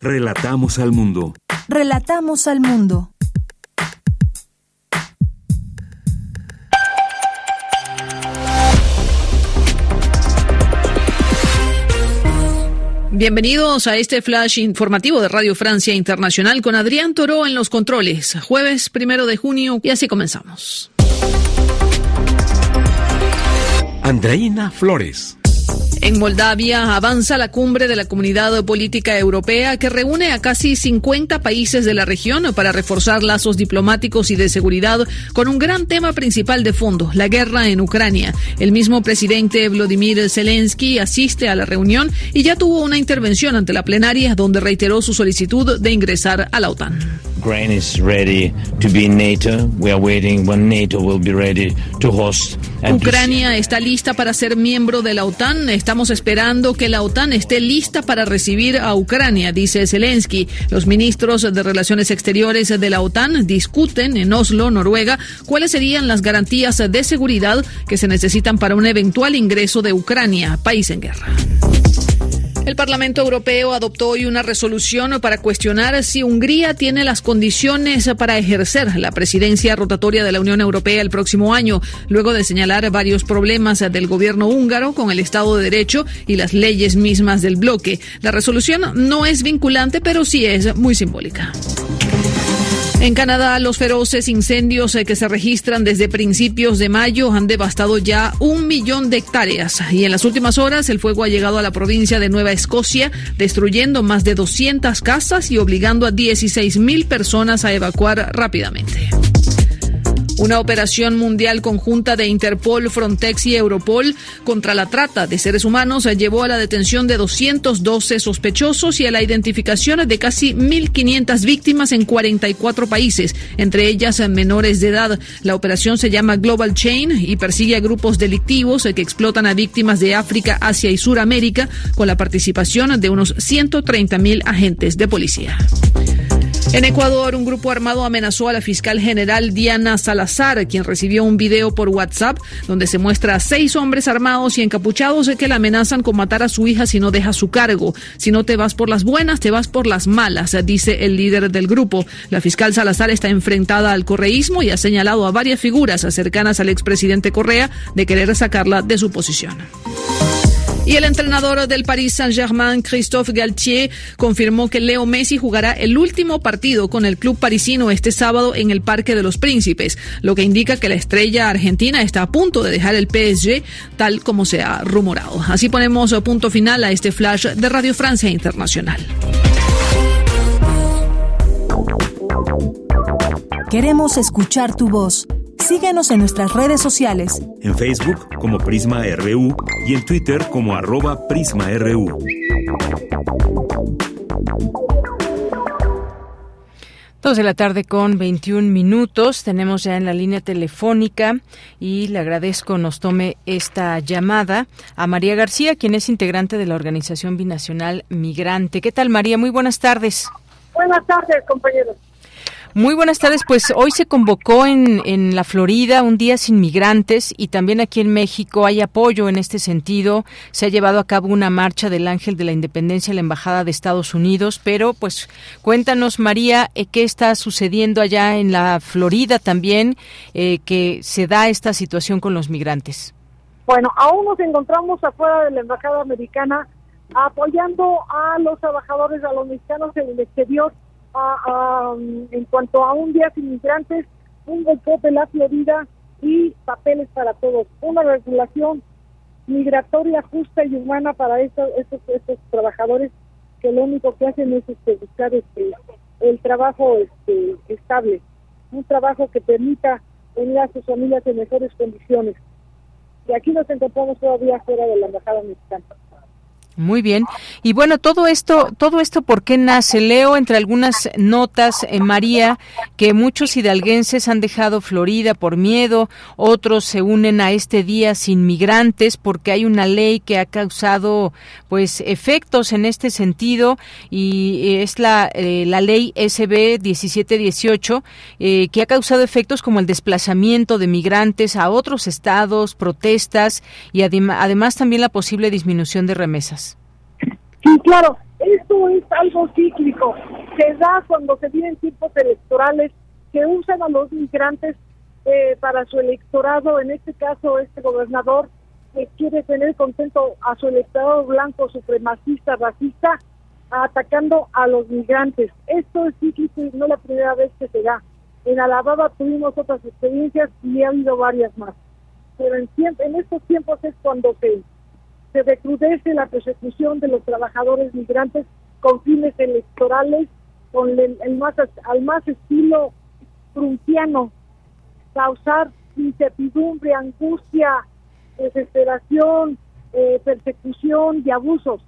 Relatamos al mundo. Relatamos al mundo. Bienvenidos a este flash informativo de Radio Francia Internacional con Adrián Toro en los controles. Jueves primero de junio y así comenzamos. Andreina Flores. En Moldavia avanza la cumbre de la Comunidad Política Europea que reúne a casi 50 países de la región para reforzar lazos diplomáticos y de seguridad con un gran tema principal de fondo, la guerra en Ucrania. El mismo presidente Vladimir Zelensky asiste a la reunión y ya tuvo una intervención ante la plenaria donde reiteró su solicitud de ingresar a la OTAN. Ucrania está lista para ser miembro de la OTAN. Estamos esperando que la OTAN esté lista para recibir a Ucrania, dice Zelensky. Los ministros de Relaciones Exteriores de la OTAN discuten en Oslo, Noruega, cuáles serían las garantías de seguridad que se necesitan para un eventual ingreso de Ucrania, país en guerra. El Parlamento Europeo adoptó hoy una resolución para cuestionar si Hungría tiene las condiciones para ejercer la presidencia rotatoria de la Unión Europea el próximo año, luego de señalar varios problemas del gobierno húngaro con el Estado de Derecho y las leyes mismas del bloque. La resolución no es vinculante, pero sí es muy simbólica. En Canadá, los feroces incendios eh, que se registran desde principios de mayo han devastado ya un millón de hectáreas y en las últimas horas el fuego ha llegado a la provincia de Nueva Escocia, destruyendo más de 200 casas y obligando a 16 mil personas a evacuar rápidamente. Una operación mundial conjunta de Interpol, Frontex y Europol contra la trata de seres humanos llevó a la detención de 212 sospechosos y a la identificación de casi 1.500 víctimas en 44 países, entre ellas menores de edad. La operación se llama Global Chain y persigue a grupos delictivos que explotan a víctimas de África, Asia y Suramérica con la participación de unos 130.000 agentes de policía. En Ecuador, un grupo armado amenazó a la fiscal general Diana Salazar, quien recibió un video por WhatsApp donde se muestra a seis hombres armados y encapuchados que la amenazan con matar a su hija si no deja su cargo. Si no te vas por las buenas, te vas por las malas, dice el líder del grupo. La fiscal Salazar está enfrentada al correísmo y ha señalado a varias figuras cercanas al expresidente Correa de querer sacarla de su posición. Y el entrenador del Paris Saint-Germain, Christophe Galtier, confirmó que Leo Messi jugará el último partido con el club parisino este sábado en el Parque de los Príncipes, lo que indica que la estrella argentina está a punto de dejar el PSG, tal como se ha rumorado. Así ponemos punto final a este flash de Radio Francia Internacional. Queremos escuchar tu voz. Síguenos en nuestras redes sociales. En Facebook como Prisma RU y en Twitter como arroba PrismaRU. Dos de la tarde con 21 minutos. Tenemos ya en la línea telefónica y le agradezco nos tome esta llamada a María García, quien es integrante de la Organización Binacional Migrante. ¿Qué tal, María? Muy buenas tardes. Buenas tardes, compañeros. Muy buenas tardes. Pues hoy se convocó en, en la Florida un día sin migrantes y también aquí en México hay apoyo en este sentido. Se ha llevado a cabo una marcha del Ángel de la Independencia en la Embajada de Estados Unidos. Pero pues cuéntanos, María, eh, qué está sucediendo allá en la Florida también eh, que se da esta situación con los migrantes. Bueno, aún nos encontramos afuera de la Embajada Americana apoyando a los trabajadores, a los mexicanos en el exterior en cuanto a un día sin inmigrantes, un golpe de la Florida y papeles para todos. Una regulación migratoria justa y humana para estos, estos, estos trabajadores que lo único que hacen es este, buscar este, el trabajo este, estable, un trabajo que permita venir a sus familias en mejores condiciones. Y aquí nos encontramos todavía fuera de la embajada mexicana. Muy bien. Y bueno, todo esto, todo esto, ¿por qué nace? Leo entre algunas notas, en María, que muchos hidalguenses han dejado Florida por miedo, otros se unen a este día sin migrantes porque hay una ley que ha causado, pues, efectos en este sentido y es la, eh, la ley SB 1718 eh, que ha causado efectos como el desplazamiento de migrantes a otros estados, protestas y además también la posible disminución de remesas. Sí, claro, esto es algo cíclico. Se da cuando se vienen tiempos electorales que usan a los migrantes eh, para su electorado, en este caso este gobernador que quiere tener contento a su electorado blanco, supremacista, racista, atacando a los migrantes. Esto es cíclico y no la primera vez que se da. En Alabama tuvimos otras experiencias y ha habido varias más. Pero en, en estos tiempos es cuando se se recrudece la persecución de los trabajadores migrantes con fines electorales, con el, más, al más estilo pruntiano, causar incertidumbre, angustia, desesperación, eh, persecución y abusos.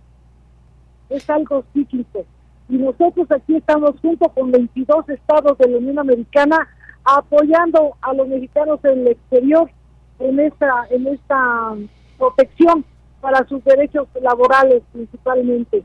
Es algo cíclico. Y nosotros aquí estamos junto con 22 estados de la Unión Americana apoyando a los mexicanos en el exterior en esta, en esta protección para sus derechos laborales principalmente.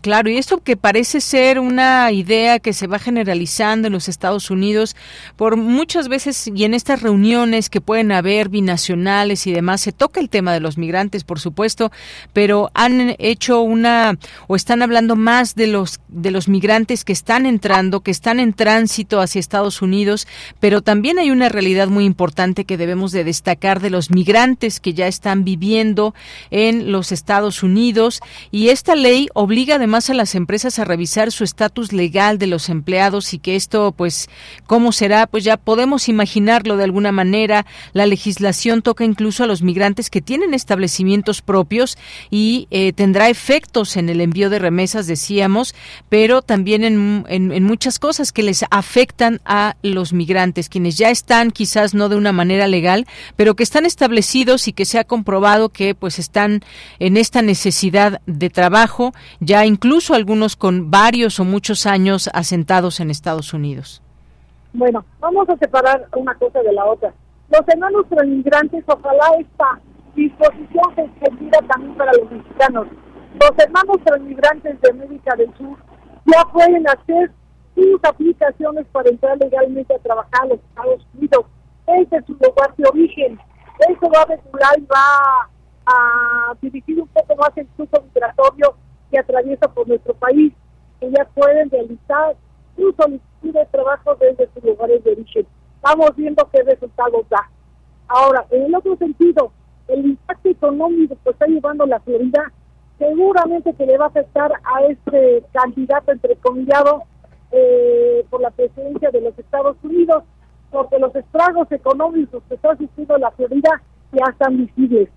Claro, y esto que parece ser una idea que se va generalizando en los Estados Unidos por muchas veces y en estas reuniones que pueden haber binacionales y demás, se toca el tema de los migrantes, por supuesto, pero han hecho una o están hablando más de los de los migrantes que están entrando, que están en tránsito hacia Estados Unidos, pero también hay una realidad muy importante que debemos de destacar de los migrantes que ya están viviendo en los Estados Unidos y esta ley obliga además a las empresas a revisar su estatus legal de los empleados y que esto, pues, ¿cómo será? Pues ya podemos imaginarlo de alguna manera. La legislación toca incluso a los migrantes que tienen establecimientos propios y eh, tendrá efectos en el envío de remesas, decíamos, pero también en, en muchas cosas que les afectan a los migrantes, quienes ya están quizás no de una manera legal, pero que están establecidos y que se ha comprobado que pues están en esta necesidad de trabajo, ya incluso algunos con varios o muchos años asentados en Estados Unidos. Bueno, vamos a separar una cosa de la otra. Los hermanos inmigrantes, ojalá esta disposición se extendiera también para los mexicanos. Los hermanos inmigrantes de América del Sur ya pueden hacer sus aplicaciones para entrar legalmente a trabajar a los Estados Unidos desde su lugar de origen. Eso va a regular y va a dirigir un poco más el flujo migratorio que atraviesa por nuestro país, que ya pueden realizar su solicitud de trabajo desde sus lugares de origen. Estamos viendo qué resultados da. Ahora, en el otro sentido, el impacto económico que está llevando la Florida seguramente que le va a afectar a este candidato entrecomillado eh, por la presidencia de los Estados Unidos, porque los estragos económicos que está sufriendo la Florida ya están visibles.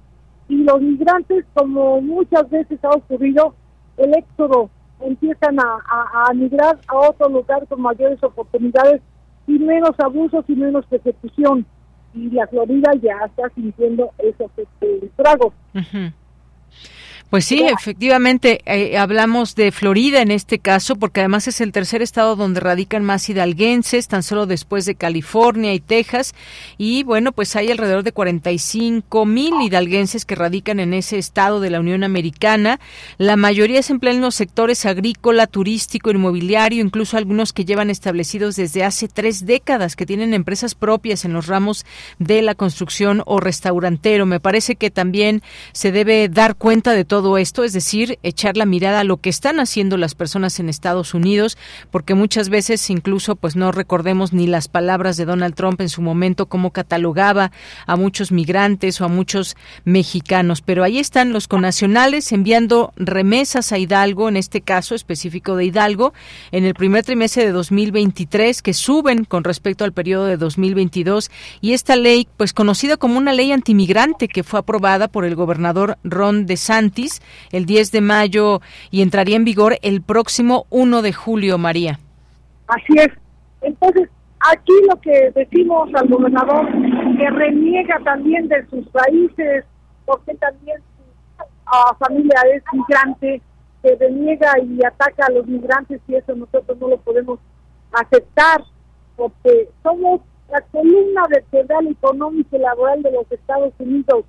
Y los migrantes, como muchas veces ha ocurrido, el éxodo empiezan a, migrar a otro lugar con mayores oportunidades y menos abusos y menos persecución. Y la Florida ya está sintiendo esos este, estragos. Pues sí, efectivamente, eh, hablamos de Florida en este caso, porque además es el tercer estado donde radican más hidalguenses, tan solo después de California y Texas. Y bueno, pues hay alrededor de 45 mil hidalguenses que radican en ese estado de la Unión Americana. La mayoría se emplean en los sectores agrícola, turístico, inmobiliario, incluso algunos que llevan establecidos desde hace tres décadas, que tienen empresas propias en los ramos de la construcción o restaurantero. Me parece que también se debe dar cuenta de todo todo esto, es decir, echar la mirada a lo que están haciendo las personas en Estados Unidos, porque muchas veces incluso pues no recordemos ni las palabras de Donald Trump en su momento cómo catalogaba a muchos migrantes o a muchos mexicanos, pero ahí están los conacionales enviando remesas a Hidalgo, en este caso específico de Hidalgo, en el primer trimestre de 2023 que suben con respecto al periodo de 2022 y esta ley pues conocida como una ley antimigrante que fue aprobada por el gobernador Ron DeSantis el 10 de mayo y entraría en vigor el próximo 1 de julio, María. Así es. Entonces, aquí lo que decimos al gobernador, que reniega también de sus raíces, porque también su familia es migrante, que reniega y ataca a los migrantes y eso nosotros no lo podemos aceptar, porque somos la columna vertebral económica y laboral de los Estados Unidos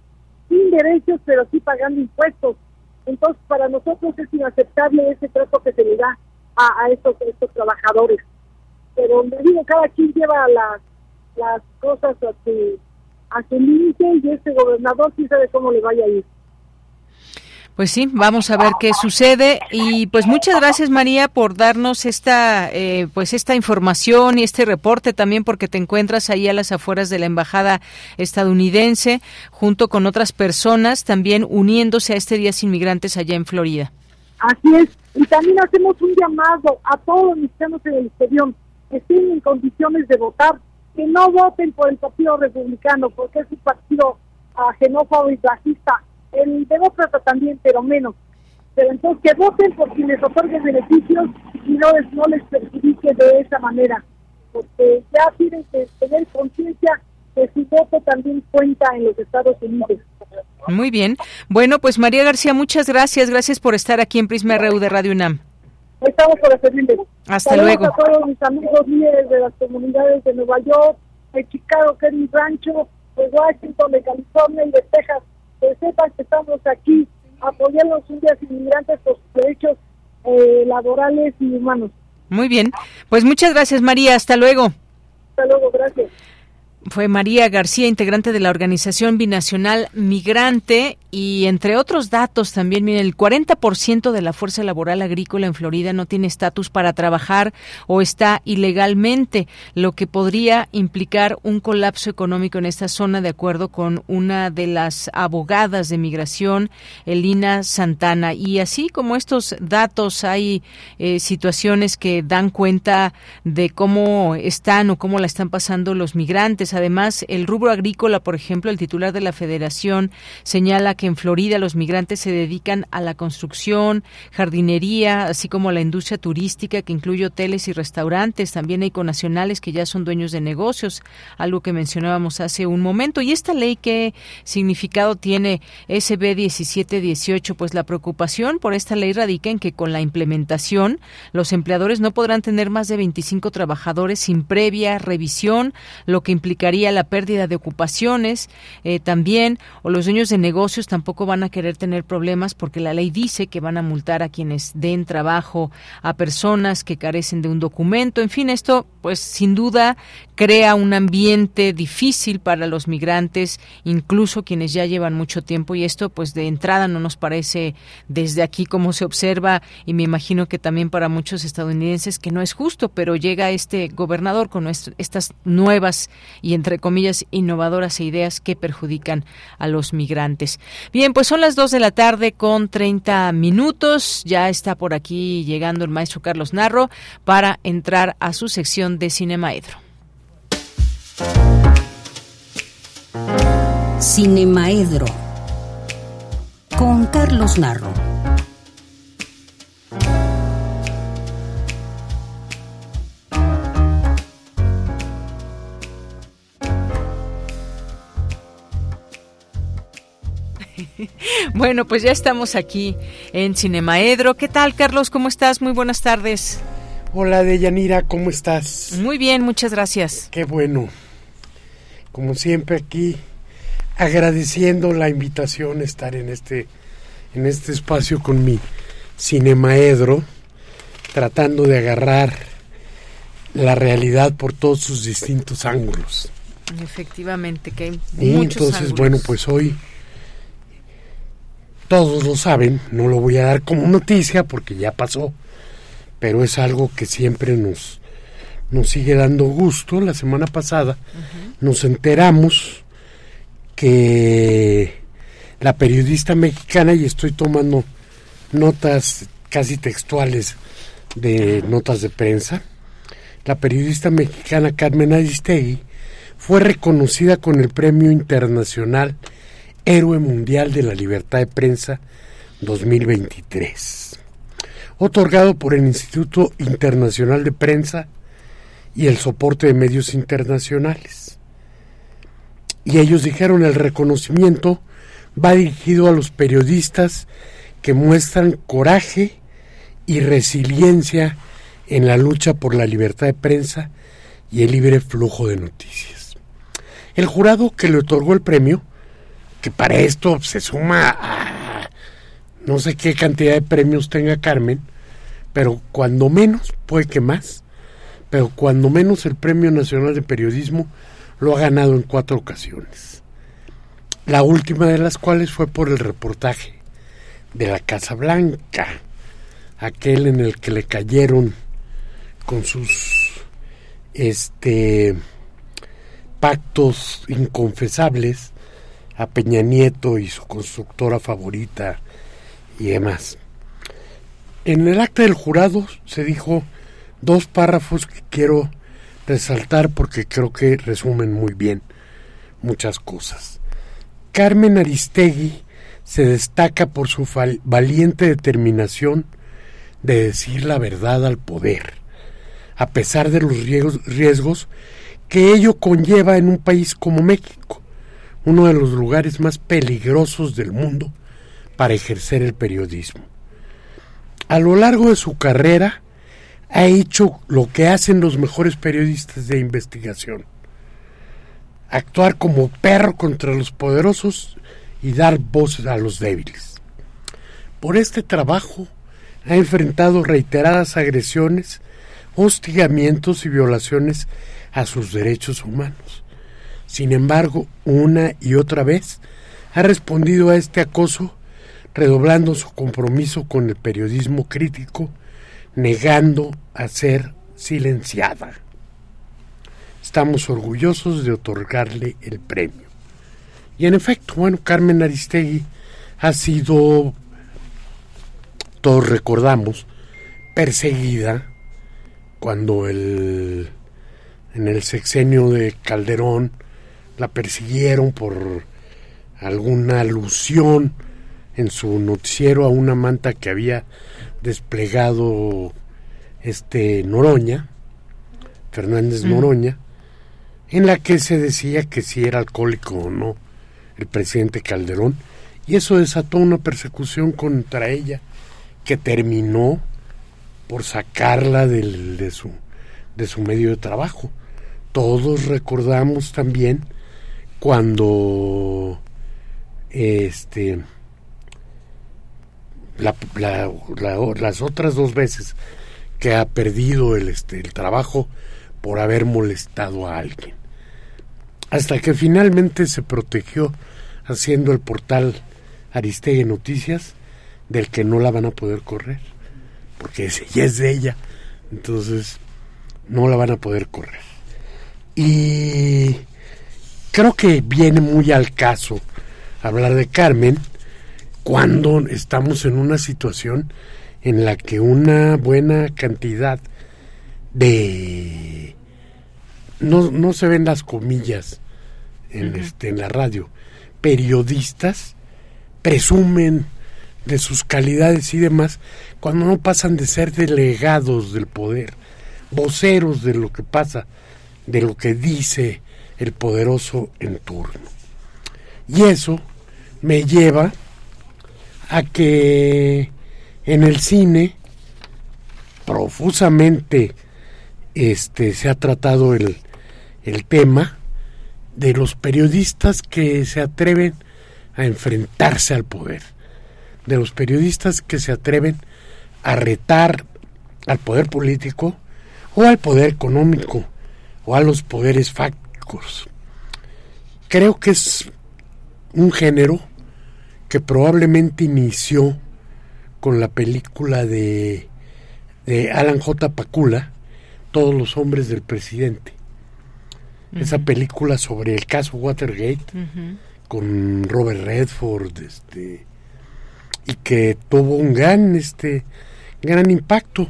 sin derechos, pero sí pagando impuestos. Entonces, para nosotros es inaceptable ese trato que se le da a, estos, estos trabajadores. Pero le digo, cada quien lleva las, las cosas a su, a su límite y este gobernador sí sabe cómo le vaya a ir. Pues sí, vamos a ver qué sucede. Y pues muchas gracias María por darnos esta eh, pues esta información y este reporte también porque te encuentras ahí a las afueras de la embajada estadounidense junto con otras personas también uniéndose a este Día Sin Migrantes allá en Florida. Así es. Y también hacemos un llamado a todos los mexicanos en el exterior que estén en condiciones de votar que no voten por el Partido Republicano porque es un partido uh, xenófobo y racista el demócrata también, pero menos. Pero entonces que voten por quienes otorguen beneficios y no les, no les perjudique de esa manera, porque ya tienen que tener conciencia que su voto también cuenta en los Estados Unidos. Muy bien. Bueno, pues María García, muchas gracias. Gracias por estar aquí en Prisma RU de Radio UNAM. Estamos por servirles. Hasta luego. a todos mis amigos líderes de las comunidades de Nueva York, de Chicago, Kevin Rancho, de Washington, de California y de Texas que sepan que estamos aquí apoyando a los indios inmigrantes por sus derechos eh, laborales y humanos. Muy bien, pues muchas gracias María, hasta luego. Hasta luego, gracias fue María García, integrante de la Organización Binacional Migrante y entre otros datos también, miren, el 40% de la fuerza laboral agrícola en Florida no tiene estatus para trabajar o está ilegalmente, lo que podría implicar un colapso económico en esta zona, de acuerdo con una de las abogadas de migración, Elina Santana. Y así como estos datos, hay eh, situaciones que dan cuenta de cómo están o cómo la están pasando los migrantes Además, el rubro agrícola, por ejemplo, el titular de la federación señala que en Florida los migrantes se dedican a la construcción, jardinería, así como a la industria turística que incluye hoteles y restaurantes. También hay conacionales que ya son dueños de negocios, algo que mencionábamos hace un momento. ¿Y esta ley qué significado tiene SB 1718? Pues la preocupación por esta ley radica en que con la implementación los empleadores no podrán tener más de 25 trabajadores sin previa revisión, lo que implica la pérdida de ocupaciones eh, también, o los dueños de negocios tampoco van a querer tener problemas porque la ley dice que van a multar a quienes den trabajo a personas que carecen de un documento. En fin, esto pues sin duda crea un ambiente difícil para los migrantes, incluso quienes ya llevan mucho tiempo y esto pues de entrada no nos parece desde aquí como se observa y me imagino que también para muchos estadounidenses que no es justo, pero llega este gobernador con estas nuevas y entre comillas, innovadoras ideas que perjudican a los migrantes. Bien, pues son las dos de la tarde con 30 minutos. Ya está por aquí llegando el maestro Carlos Narro para entrar a su sección de Cinemaedro. Cinemaedro con Carlos Narro. [laughs] Bueno, pues ya estamos aquí en Cinemaedro. ¿Qué tal, Carlos? ¿Cómo estás? Muy buenas tardes. Hola, Deyanira, ¿cómo estás? Muy bien, muchas gracias. Qué bueno. Como siempre aquí, agradeciendo la invitación a estar en este, en este espacio con mi Cinemaedro, tratando de agarrar la realidad por todos sus distintos ángulos. Efectivamente, que hay y entonces, bueno, pues hoy todos lo saben, no lo voy a dar como noticia porque ya pasó, pero es algo que siempre nos, nos sigue dando gusto. La semana pasada nos enteramos que la periodista mexicana, y estoy tomando notas casi textuales de notas de prensa, la periodista mexicana Carmen Aristegui fue reconocida con el Premio Internacional Héroe Mundial de la Libertad de Prensa 2023, otorgado por el Instituto Internacional de Prensa y el soporte de medios internacionales. Y ellos dijeron el reconocimiento va dirigido a los periodistas que muestran coraje y resiliencia en la lucha por la libertad de prensa y el libre flujo de noticias. El jurado que le otorgó el premio, que para esto se suma a no sé qué cantidad de premios tenga Carmen, pero cuando menos, puede que más, pero cuando menos el Premio Nacional de Periodismo lo ha ganado en cuatro ocasiones. La última de las cuales fue por el reportaje de la Casa Blanca, aquel en el que le cayeron con sus este pactos inconfesables a Peña Nieto y su constructora favorita y demás. En el acta del jurado se dijo dos párrafos que quiero resaltar porque creo que resumen muy bien muchas cosas. Carmen Aristegui se destaca por su valiente determinación de decir la verdad al poder, a pesar de los riesgos que ello conlleva en un país como México, uno de los lugares más peligrosos del mundo para ejercer el periodismo. A lo largo de su carrera ha hecho lo que hacen los mejores periodistas de investigación. Actuar como perro contra los poderosos y dar voz a los débiles. Por este trabajo ha enfrentado reiteradas agresiones, hostigamientos y violaciones a sus derechos humanos. Sin embargo, una y otra vez ha respondido a este acoso redoblando su compromiso con el periodismo crítico, negando a ser silenciada. Estamos orgullosos de otorgarle el premio. Y en efecto, bueno, Carmen Aristegui ha sido, todos recordamos, perseguida cuando el en el sexenio de Calderón la persiguieron por alguna alusión en su noticiero a una manta que había desplegado este Noroña, Fernández mm. Noroña, en la que se decía que si era alcohólico o no el presidente Calderón, y eso desató una persecución contra ella que terminó por sacarla del, de, su, de su medio de trabajo todos recordamos también cuando este las otras dos veces que ha perdido el, este, el trabajo por haber molestado a alguien. Hasta que finalmente se protegió haciendo el portal Aristegui Noticias, del que no la van a poder correr, porque ya es de ella, entonces no la van a poder correr. Y creo que viene muy al caso hablar de Carmen cuando estamos en una situación en la que una buena cantidad de no, no se ven las comillas en, este, en la radio periodistas presumen de sus calidades y demás cuando no pasan de ser delegados del poder voceros de lo que pasa de lo que dice el poderoso en turno. Y eso me lleva a que en el cine profusamente este se ha tratado el, el tema de los periodistas que se atreven a enfrentarse al poder, de los periodistas que se atreven a retar al poder político o al poder económico o a los poderes fácticos. Creo que es un género que probablemente inició con la película de, de Alan J. Pakula, Todos los hombres del presidente. Esa película sobre el caso Watergate con Robert Redford, este y que tuvo un gran este gran impacto,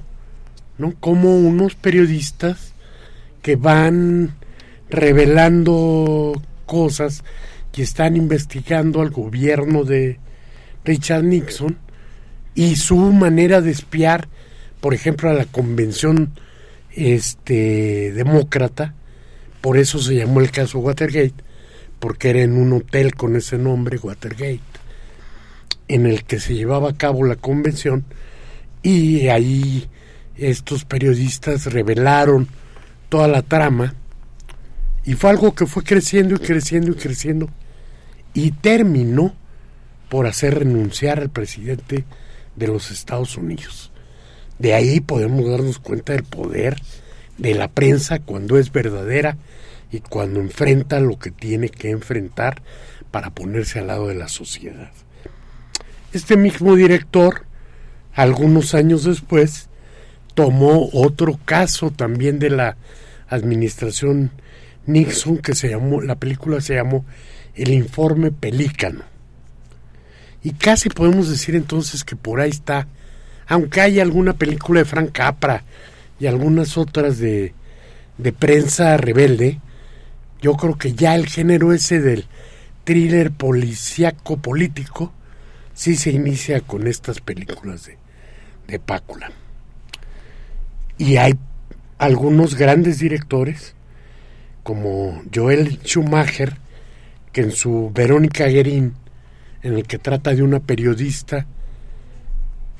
¿no? Como unos periodistas que van revelando cosas que están investigando al gobierno de Richard Nixon y su manera de espiar, por ejemplo, a la convención este demócrata, por eso se llamó el caso Watergate, porque era en un hotel con ese nombre, Watergate, en el que se llevaba a cabo la convención y ahí estos periodistas revelaron toda la trama y fue algo que fue creciendo y creciendo y creciendo y terminó por hacer renunciar al presidente de los Estados Unidos. De ahí podemos darnos cuenta del poder de la prensa cuando es verdadera y cuando enfrenta lo que tiene que enfrentar para ponerse al lado de la sociedad. Este mismo director, algunos años después, tomó otro caso también de la administración Nixon que se llamó, la película se llamó El informe Pelícano. Y casi podemos decir entonces que por ahí está, aunque hay alguna película de Frank Capra y algunas otras de, de prensa rebelde, yo creo que ya el género ese del thriller policíaco político sí se inicia con estas películas de, de Pácula. Y hay algunos grandes directores, como Joel Schumacher, que en su Verónica Guerín, en el que trata de una periodista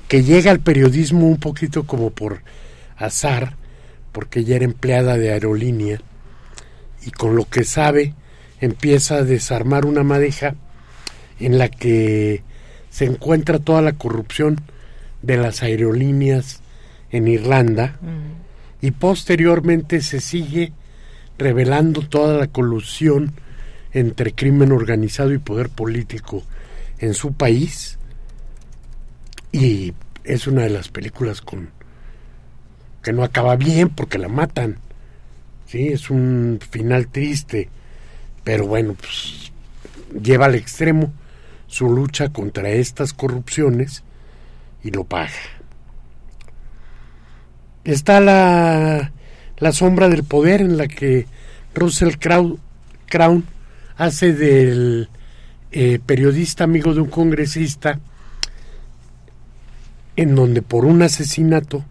que llega al periodismo un poquito como por azar, porque ella era empleada de aerolínea, y con lo que sabe empieza a desarmar una madeja en la que se encuentra toda la corrupción de las aerolíneas en Irlanda y posteriormente se sigue revelando toda la colusión entre crimen organizado y poder político en su país y es una de las películas con que no acaba bien porque la matan Sí, es un final triste, pero bueno, pues lleva al extremo su lucha contra estas corrupciones y lo paga. Está la, la sombra del poder en la que Russell Crown hace del eh, periodista amigo de un congresista en donde por un asesinato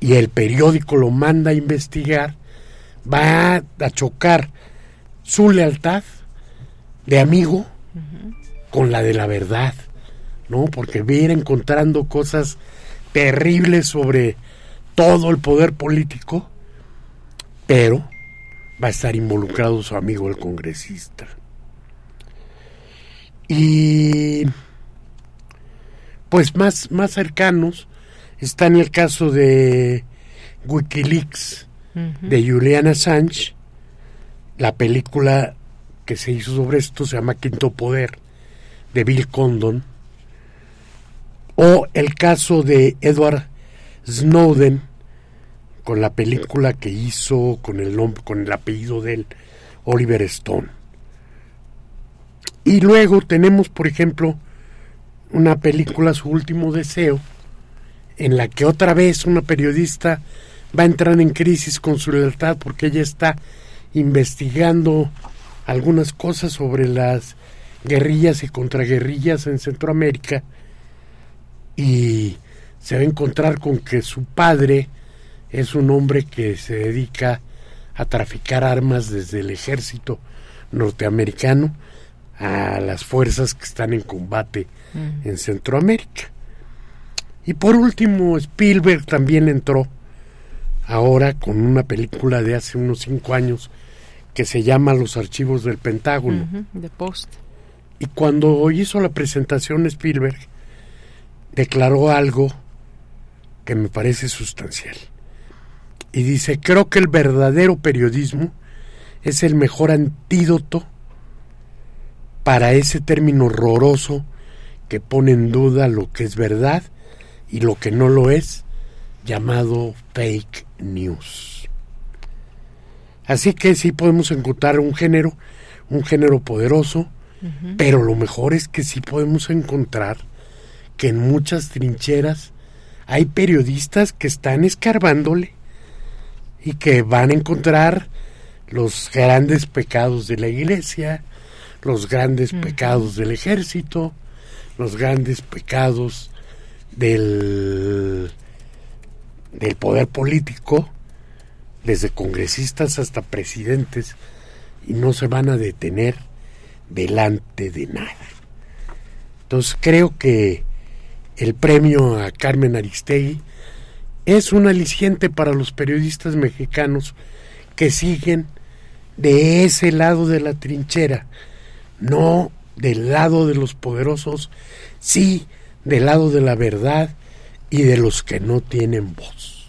y el periódico lo manda a investigar va a chocar su lealtad de amigo con la de la verdad, ¿no? Porque va a ir encontrando cosas terribles sobre todo el poder político, pero va a estar involucrado su amigo el congresista. Y pues más, más cercanos están el caso de Wikileaks, de Julian Assange. La película que se hizo sobre esto se llama Quinto Poder, de Bill Condon. O el caso de Edward Snowden, con la película que hizo con el con el apellido de él, Oliver Stone. Y luego tenemos, por ejemplo, una película, Su último deseo, en la que otra vez una periodista va a entrar en crisis con su lealtad porque ella está investigando algunas cosas sobre las guerrillas y contraguerrillas en Centroamérica y se va a encontrar con que su padre es un hombre que se dedica a traficar armas desde el ejército norteamericano a las fuerzas que están en combate en Centroamérica. Y por último, Spielberg también entró ahora con una película de hace unos cinco años que se llama Los Archivos del Pentágono. de Post. Y cuando hizo la presentación Spielberg, declaró algo que me parece sustancial. Y dice, creo que el verdadero periodismo es el mejor antídoto para ese término horroroso que pone en duda lo que es verdad y lo que no lo es, llamado fake news. Así que sí podemos encontrar un género, un género poderoso, pero lo mejor es que sí podemos encontrar que en muchas trincheras hay periodistas que están escarbándole y que van a encontrar los grandes pecados de la iglesia, los grandes pecados del ejército, los grandes pecados del, del poder político, desde congresistas hasta presidentes, y no se van a detener delante de nada. Entonces creo que el premio a Carmen Aristegui es un aliciente para los periodistas mexicanos que siguen de ese lado de la trinchera, no del lado de los poderosos, sí del lado de la verdad y de los que no tienen voz.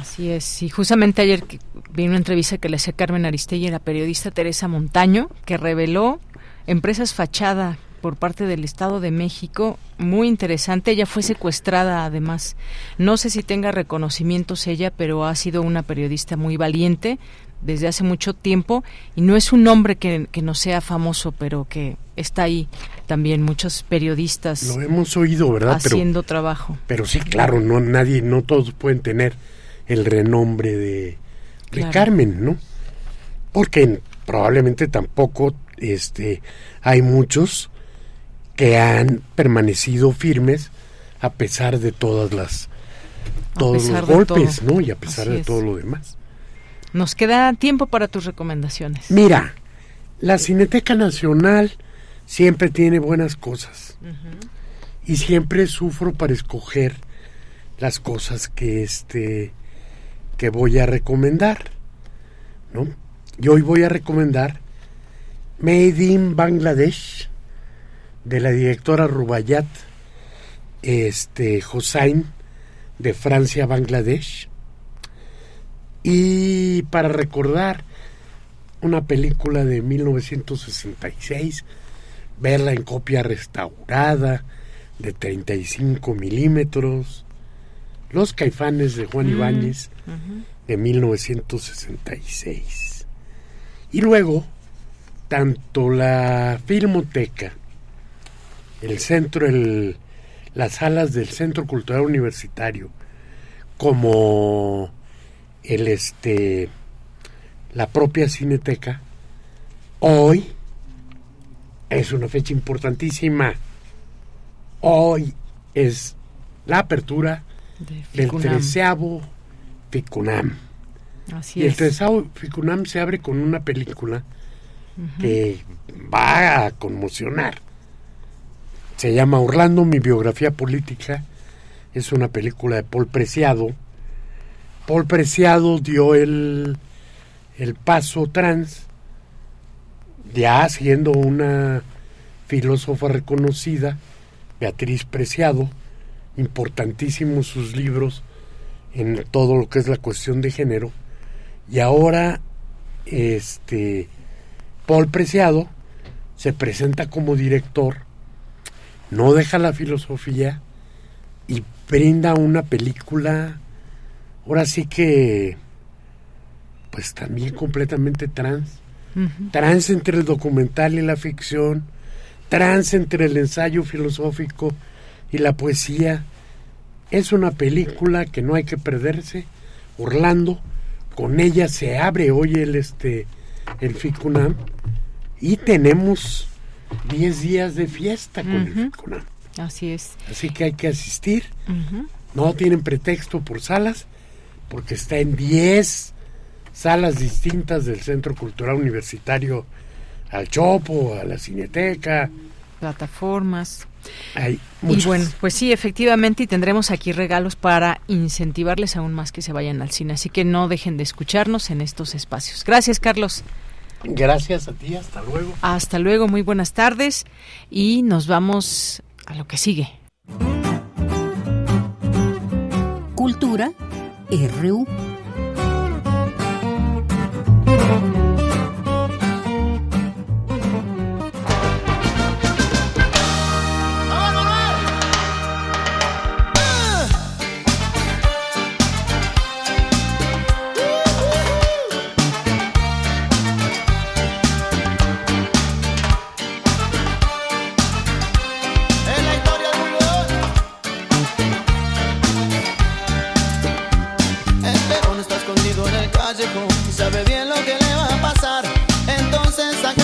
Así es, y justamente ayer vi una entrevista que le hacía Carmen Aristegui a la periodista Teresa Montaño, que reveló empresas fachada por parte del Estado de México, muy interesante. Ella fue secuestrada además. No sé si tenga reconocimientos ella, pero ha sido una periodista muy valiente desde hace mucho tiempo y no es un nombre que, que no sea famoso, pero que está ahí también muchos periodistas. Lo hemos oído, ¿verdad? Haciendo trabajo. Pero sí, claro, no nadie, no todos pueden tener el renombre de, de Carmen, ¿no? Porque probablemente tampoco este hay muchos que han permanecido firmes a pesar de todas las todos los golpes, ¿no? Y a pesar de todo lo demás. Nos queda tiempo para tus recomendaciones. Mira, la Cineteca Nacional siempre tiene buenas cosas. Y siempre sufro para escoger las cosas que este que voy a recomendar, ¿no? Y hoy voy a recomendar Made in Bangladesh de la directora Rubayat este, Hossain de Francia, Bangladesh. Y para recordar una película de 1966, verla en copia restaurada de 35 milímetros, Los Caifanes de Juan mm, Ibáñez de 1966. Y luego, tanto la Filmoteca el centro, el, las salas del Centro Cultural Universitario, como el este la propia Cineteca, hoy es una fecha importantísima. Hoy es la apertura del treceavo Ficunam. Así y el treceavo Ficunam se abre con una película que va a conmocionar se llama Orlando, mi biografía política. Es una película de Paul Preciado. Paul Preciado dio el, el paso trans, ya siendo una filósofa reconocida, Beatriz Preciado, importantísimos sus libros en todo lo que es la cuestión de género. Y ahora, este, Paul Preciado se presenta como director no deja la filosofía y brinda una película, ahora sí que, pues también completamente trans. Trans entre el documental y la ficción, trans entre el ensayo filosófico y la poesía. Es una película que no hay que perderse. Orlando, con ella se abre hoy el este el FICUNAM y tenemos 10 días de fiesta con el FICUNAM. Así es. Así que hay que asistir. No tienen pretexto por salas, porque está en 10 salas distintas del Centro Cultural Universitario al Chopo, a la Cineteca. Plataformas. Hay y bueno, pues sí, efectivamente, y tendremos aquí regalos para incentivarles aún más que se vayan al cine. Así que no dejen de escucharnos en estos espacios. Gracias, Carlos. Gracias a ti, hasta luego. Hasta luego, muy buenas tardes y nos vamos a lo que sigue. Cultura RU.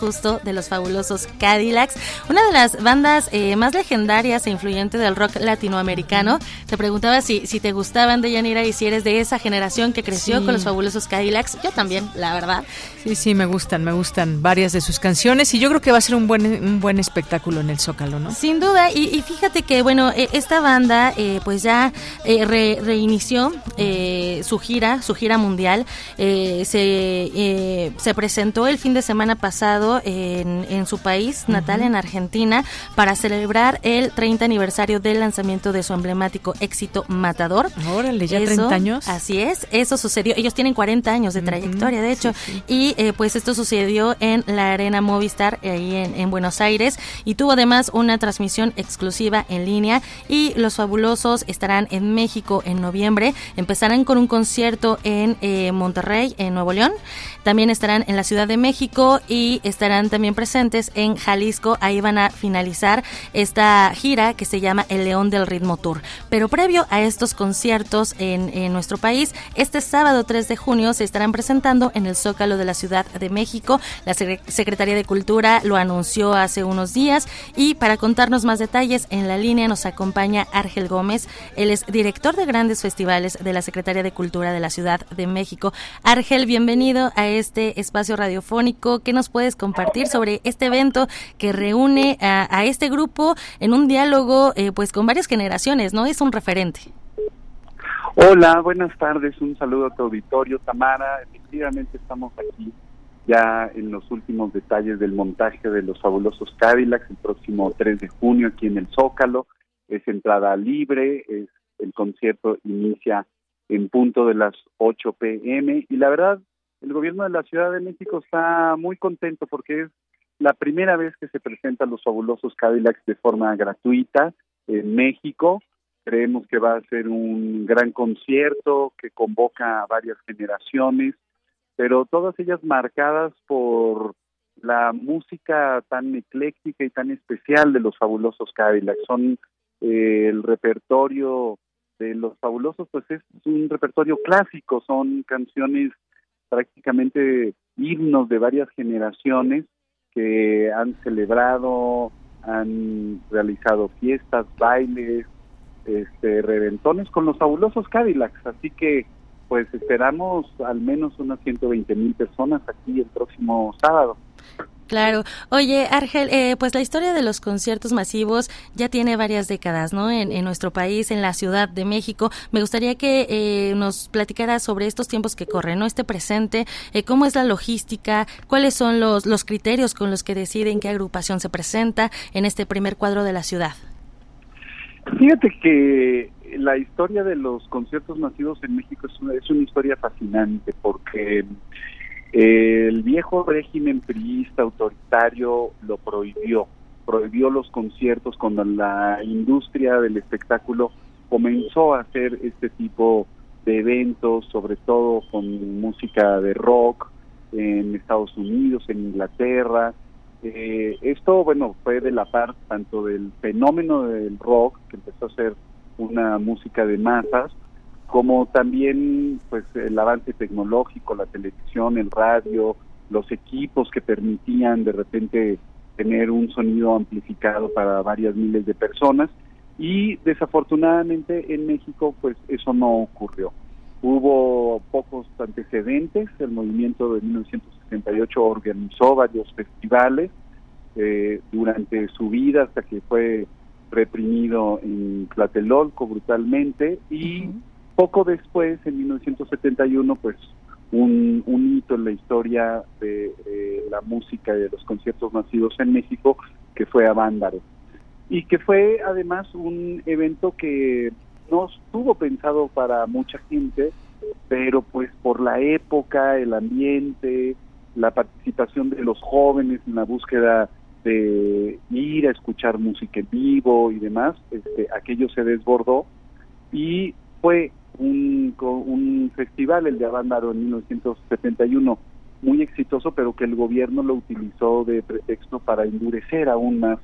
justo de los fabulosos Cadillacs, una de las bandas eh, más legendarias e influyentes del rock latinoamericano. Te preguntaba si, si te gustaban de Yanira y si eres de esa generación que creció con los fabulosos Cadillacs. Yo también, la verdad. Sí, sí, me gustan, me gustan varias de sus canciones y yo creo que va a ser un buen, un buen espectáculo en el Zócalo, ¿no? Sin duda, y, fíjate que, bueno, e, esta banda eh, pues ya eh, reinició su gira, su gira mundial. se, se presentó el fin de semana pasado en, su país natal, en Argentina, para celebrar el 30 aniversario del lanzamiento de su emblemático éxito Matador. Órale, ya 30 años. Así es, eso sucedió. Ellos tienen 40 años de trayectoria, de hecho, y eh, pues esto sucedió en la Arena Movistar, ahí en, en Buenos Aires, y tuvo además una transmisión exclusiva en línea. Y los fabulosos estarán en México en noviembre. Empezarán con un concierto en eh, Monterrey, en Nuevo León. También estarán en la Ciudad de México y estarán también presentes en Jalisco. Ahí van a finalizar esta gira que se llama El León del Ritmo Tour. Pero previo a estos conciertos en, nuestro país, este sábado 3 de junio se estarán presentando en el Zócalo de la Ciudad de México. La Secretaría de Cultura lo anunció hace unos días y para contarnos más detalles en la línea nos acompaña Argel Gómez. Él es director de grandes festivales de la Secretaría de Cultura de la Ciudad de México. Argel, bienvenido a este espacio radiofónico. ¿Qué nos puedes compartir sobre este evento que reúne a, este grupo en un diálogo eh, pues con varias generaciones, ¿no? Es un referente. Hola, buenas tardes, un saludo a tu auditorio, Tamara. Efectivamente estamos aquí ya en los últimos detalles del montaje de los fabulosos Cadillacs el próximo 3 de junio aquí en el Zócalo. Es entrada libre, es, el concierto inicia en punto de las 8 pm y la verdad el gobierno de la Ciudad de México está muy contento porque es la primera vez que se presentan los fabulosos Cadillacs de forma gratuita en México. Creemos que va a ser un gran concierto que convoca a varias generaciones, pero todas ellas marcadas por la música tan ecléctica y tan especial de los fabulosos Cadillacs. Son eh, el repertorio de los fabulosos, pues es un repertorio clásico, son canciones prácticamente himnos de varias generaciones que han celebrado, han realizado fiestas, bailes, este, reventones con los fabulosos Cadillacs. Así que, pues esperamos al menos unas 120 mil personas aquí el próximo sábado. Claro. Oye, Argel, eh, pues la historia de los conciertos masivos ya tiene varias décadas, ¿no? En, nuestro país, en la Ciudad de México. Me gustaría que eh, nos platicara sobre estos tiempos que corren, ¿no? Este presente, eh, cómo es la logística, cuáles son los, los criterios con los que deciden qué agrupación se presenta en este primer cuadro de la ciudad. Fíjate que la historia de los conciertos masivos en México es una, es una historia fascinante porque el viejo régimen priista autoritario lo prohibió, prohibió los conciertos cuando la industria del espectáculo comenzó a hacer este tipo de eventos, sobre todo con música de rock en Estados Unidos, en Inglaterra. Eh, esto, bueno, fue de la parte tanto del fenómeno del rock, que empezó a ser una música de masas, como también pues el avance tecnológico, la televisión, el radio, los equipos que permitían de repente tener un sonido amplificado para varias miles de personas. Y desafortunadamente en México pues eso no ocurrió. Hubo pocos antecedentes, el movimiento de 1968 organizó varios festivales eh, durante su vida hasta que fue reprimido en Tlatelolco brutalmente y poco después, en 1971, pues un, hito en la historia de la música y de los conciertos nacidos en México, que fue Avándaro. Y que fue además un evento que no estuvo pensado para mucha gente, pero pues por la época, el ambiente, la participación de los jóvenes en la búsqueda de ir a escuchar música en vivo y demás, este, aquello se desbordó y fue un, un festival, el de Avándaro en 1971, muy exitoso, pero que el gobierno lo utilizó de pretexto para endurecer aún más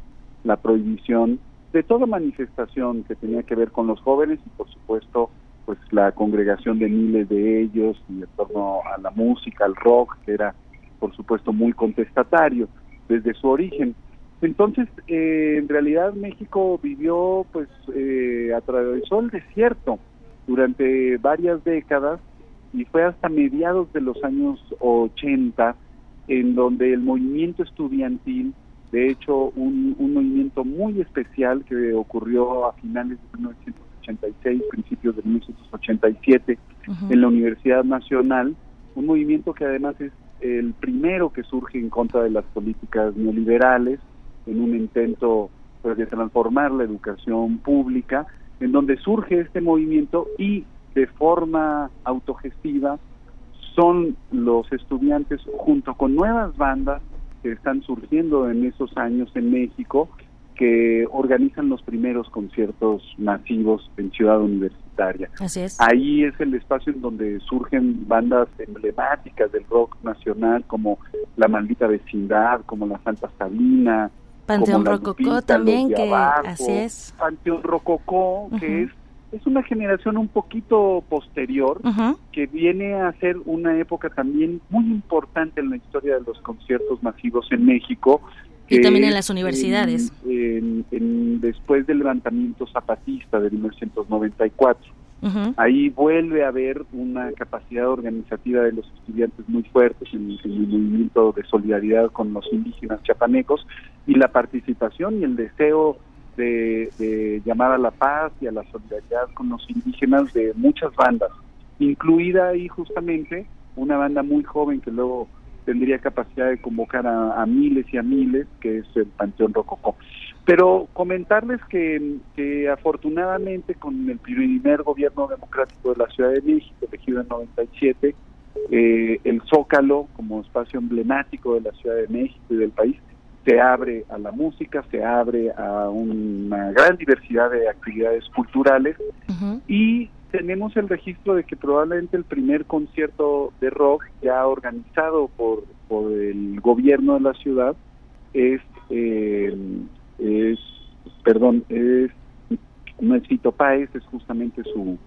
la prohibición de toda manifestación que tenía que ver con los jóvenes y por supuesto pues la congregación de miles de ellos y en torno a la música, al rock, que era por supuesto muy contestatario desde su origen. Entonces, eh, en realidad México vivió, pues, eh, atravesó el desierto durante varias décadas y fue hasta mediados de los años 80 en donde el movimiento estudiantil, de hecho, un, un movimiento muy especial que ocurrió a finales de 1986, principios de 1987, en la Universidad Nacional, un movimiento que además es el primero que surge en contra de las políticas neoliberales, en un intento pues, de transformar la educación pública, en donde surge este movimiento y de forma autogestiva son los estudiantes junto con nuevas bandas que están surgiendo en esos años en México que organizan los primeros conciertos masivos en Ciudad Universitaria. Así es. Ahí es el espacio en donde surgen bandas emblemáticas del rock nacional como La Maldita Vecindad, como La Santa Sabina, Panteón Rococó también, que así es. Panteón Rococó, que es es una generación un poquito posterior que viene a ser una época también muy importante en la historia de los conciertos masivos en México. Y también en las universidades. después del levantamiento zapatista de 1994. Ahí vuelve a haber una capacidad organizativa de los estudiantes muy fuertes en, el movimiento de solidaridad con los indígenas chapanecos y la participación y el deseo de, llamar a la paz y a la solidaridad con los indígenas de muchas bandas, incluida ahí justamente una banda muy joven que luego tendría capacidad de convocar a, miles y a miles, que es el Panteón Rococó. Pero comentarles que, afortunadamente con el primer gobierno democrático de la Ciudad de México, elegido en 97, eh, el Zócalo como espacio emblemático de la Ciudad de México y del país, se abre a la música, se abre a una gran diversidad de actividades culturales. Y tenemos el registro de que probablemente el primer concierto de rock ya organizado por, por el gobierno de la ciudad es, eh, es perdón, es no es Fito Páez, es justamente su,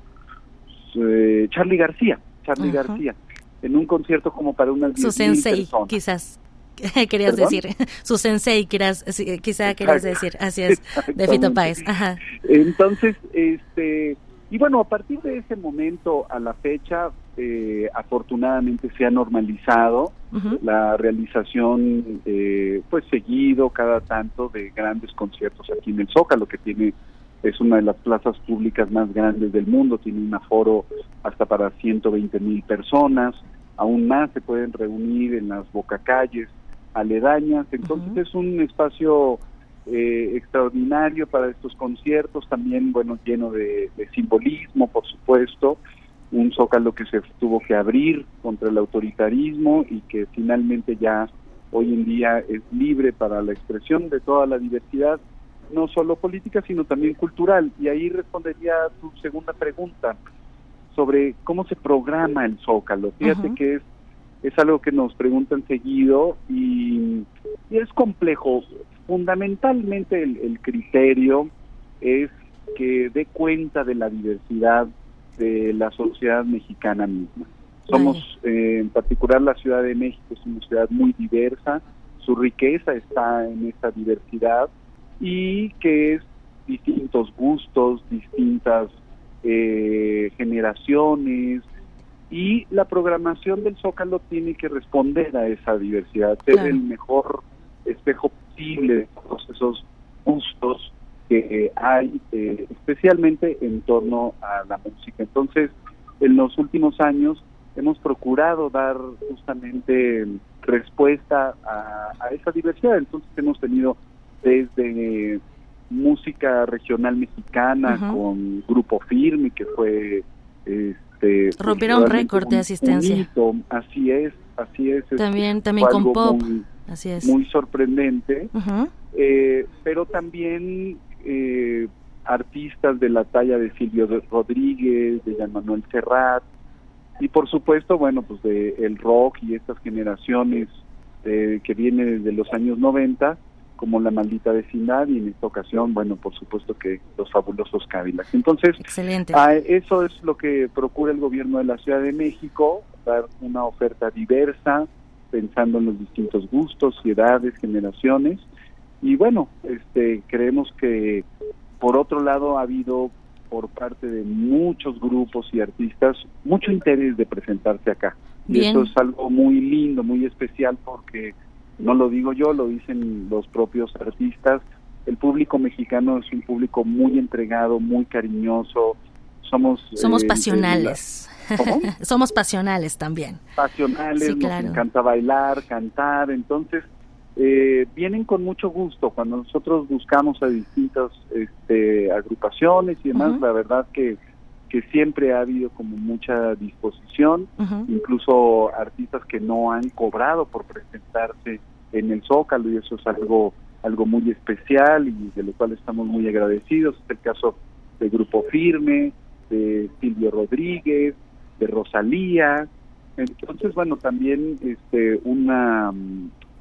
eh, Charlie García, Charlie García, en un concierto como para unas su sensei, quizás. [laughs] querías decir, [laughs] su sensei, quizás, quizá querías decir, así es, de Fito Páez. Ajá. Entonces, este, y bueno, a partir de ese momento a la fecha, eh, afortunadamente se ha normalizado la realización, eh, pues seguido cada tanto de grandes conciertos aquí en el Zócalo, que tiene es una de las plazas públicas más grandes del mundo, tiene un aforo hasta para 120 mil personas, aún más se pueden reunir en las bocacalles aledañas, entonces es un espacio eh, extraordinario para estos conciertos, también bueno lleno de, simbolismo, por supuesto, un zócalo que se tuvo que abrir contra el autoritarismo y que finalmente ya hoy en día es libre para la expresión de toda la diversidad, no solo política, sino también cultural. Y ahí respondería a tu segunda pregunta sobre cómo se programa el zócalo. Fíjate que es es algo que nos preguntan seguido y, es complejo. Fundamentalmente el, criterio es que dé cuenta de la diversidad de la sociedad mexicana misma. Somos, eh, en particular la Ciudad de México, es una ciudad muy diversa, su riqueza está en esa diversidad y que es distintos gustos, distintas eh, generaciones, y la programación del Zócalo tiene que responder a esa diversidad, ser el mejor espejo posible de todos esos gustos que hay, eh, especialmente en torno a la música. Entonces, en los últimos años hemos procurado dar justamente respuesta a, esa diversidad. Entonces, hemos tenido desde música regional mexicana con Grupo Firme, que fue... Este, Rompieron un récord de asistencia. así es, así es. También, también con pop. Muy, así es. Muy sorprendente. Eh, pero también eh, artistas de la talla de Silvio Rodríguez, de Jean Manuel Serrat, y por supuesto, bueno, pues de el rock y estas generaciones eh, que vienen desde los años 90, como La Maldita Vecindad, y en esta ocasión, bueno, por supuesto que los fabulosos Cadillacs. Entonces, Excelente. eso es lo que procura el gobierno de la Ciudad de México, dar una oferta diversa, pensando en los distintos gustos edades, generaciones, y bueno, este, creemos que por otro lado ha habido por parte de muchos grupos y artistas mucho interés de presentarse acá. Y eso es algo muy lindo, muy especial porque no lo digo yo, lo dicen los propios artistas. El público mexicano es un público muy entregado, muy cariñoso. Somos somos eh, pasionales. [laughs] somos pasionales también. Pasionales, nos encanta bailar, cantar, entonces eh, vienen con mucho gusto. Cuando nosotros buscamos a distintas este, agrupaciones y demás, la verdad que, que siempre ha habido como mucha disposición, incluso artistas que no han cobrado por presentarse en el Zócalo y eso es algo algo muy especial y de lo cual estamos muy agradecidos. Es el caso del Grupo Firme, de Silvio Rodríguez, de Rosalía. Entonces, bueno, también este una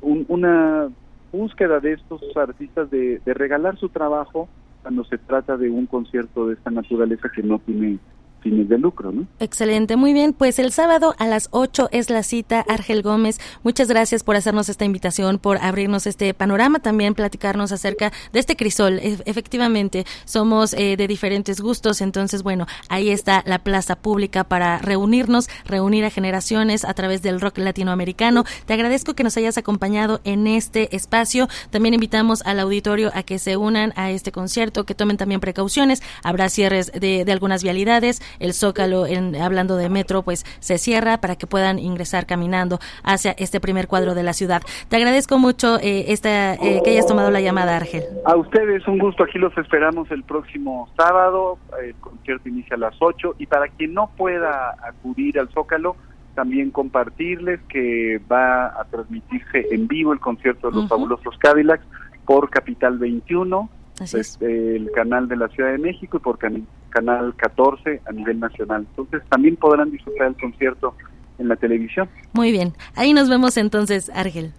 una búsqueda de estos artistas de, de regalar su trabajo cuando se trata de un concierto de esta naturaleza que no tiene fines de lucro, ¿no? Excelente, muy bien. Pues el sábado a las 8 es la cita. Argel Gómez, muchas gracias por hacernos esta invitación, por abrirnos este panorama, también platicarnos acerca de este crisol. E efectivamente, somos eh, de diferentes gustos, entonces, bueno, ahí está la plaza pública para reunirnos, reunir a generaciones a través del rock latinoamericano. Te agradezco que nos hayas acompañado en este espacio. También invitamos al auditorio a que se unan a este concierto, que tomen también precauciones. Habrá cierres de, de algunas vialidades el Zócalo, en, hablando de metro, pues se cierra para que puedan ingresar caminando hacia este primer cuadro de la ciudad. Te agradezco mucho eh, esta, eh, que hayas tomado la llamada, Argel. A ustedes un gusto, aquí los esperamos el próximo sábado, el concierto inicia a las 8 y para quien no pueda acudir al Zócalo, también compartirles que va a transmitirse en vivo el concierto de los fabulosos Cadillacs por Capital 21 pues, el canal de la Ciudad de México y por canal 14 a nivel nacional. Entonces también podrán disfrutar el concierto en la televisión. Muy bien, ahí nos vemos entonces, Argel.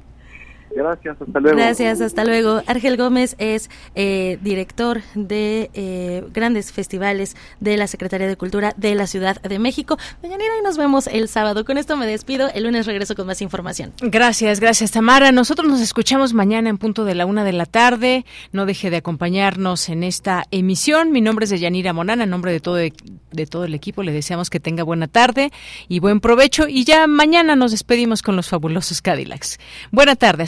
Gracias, hasta luego. Gracias, hasta luego. Argel Gómez es eh, director de eh, grandes festivales de la Secretaría de Cultura de la Ciudad de México. Doña Nira, y nos vemos el sábado. Con esto me despido. El lunes regreso con más información. Gracias, gracias, Tamara. Nosotros nos escuchamos mañana en punto de la una de la tarde. No deje de acompañarnos en esta emisión. Mi nombre es Deyanira Monana. En nombre de todo, de, de todo el equipo, le deseamos que tenga buena tarde y buen provecho. Y ya mañana nos despedimos con los fabulosos Cadillacs. Buena tarde,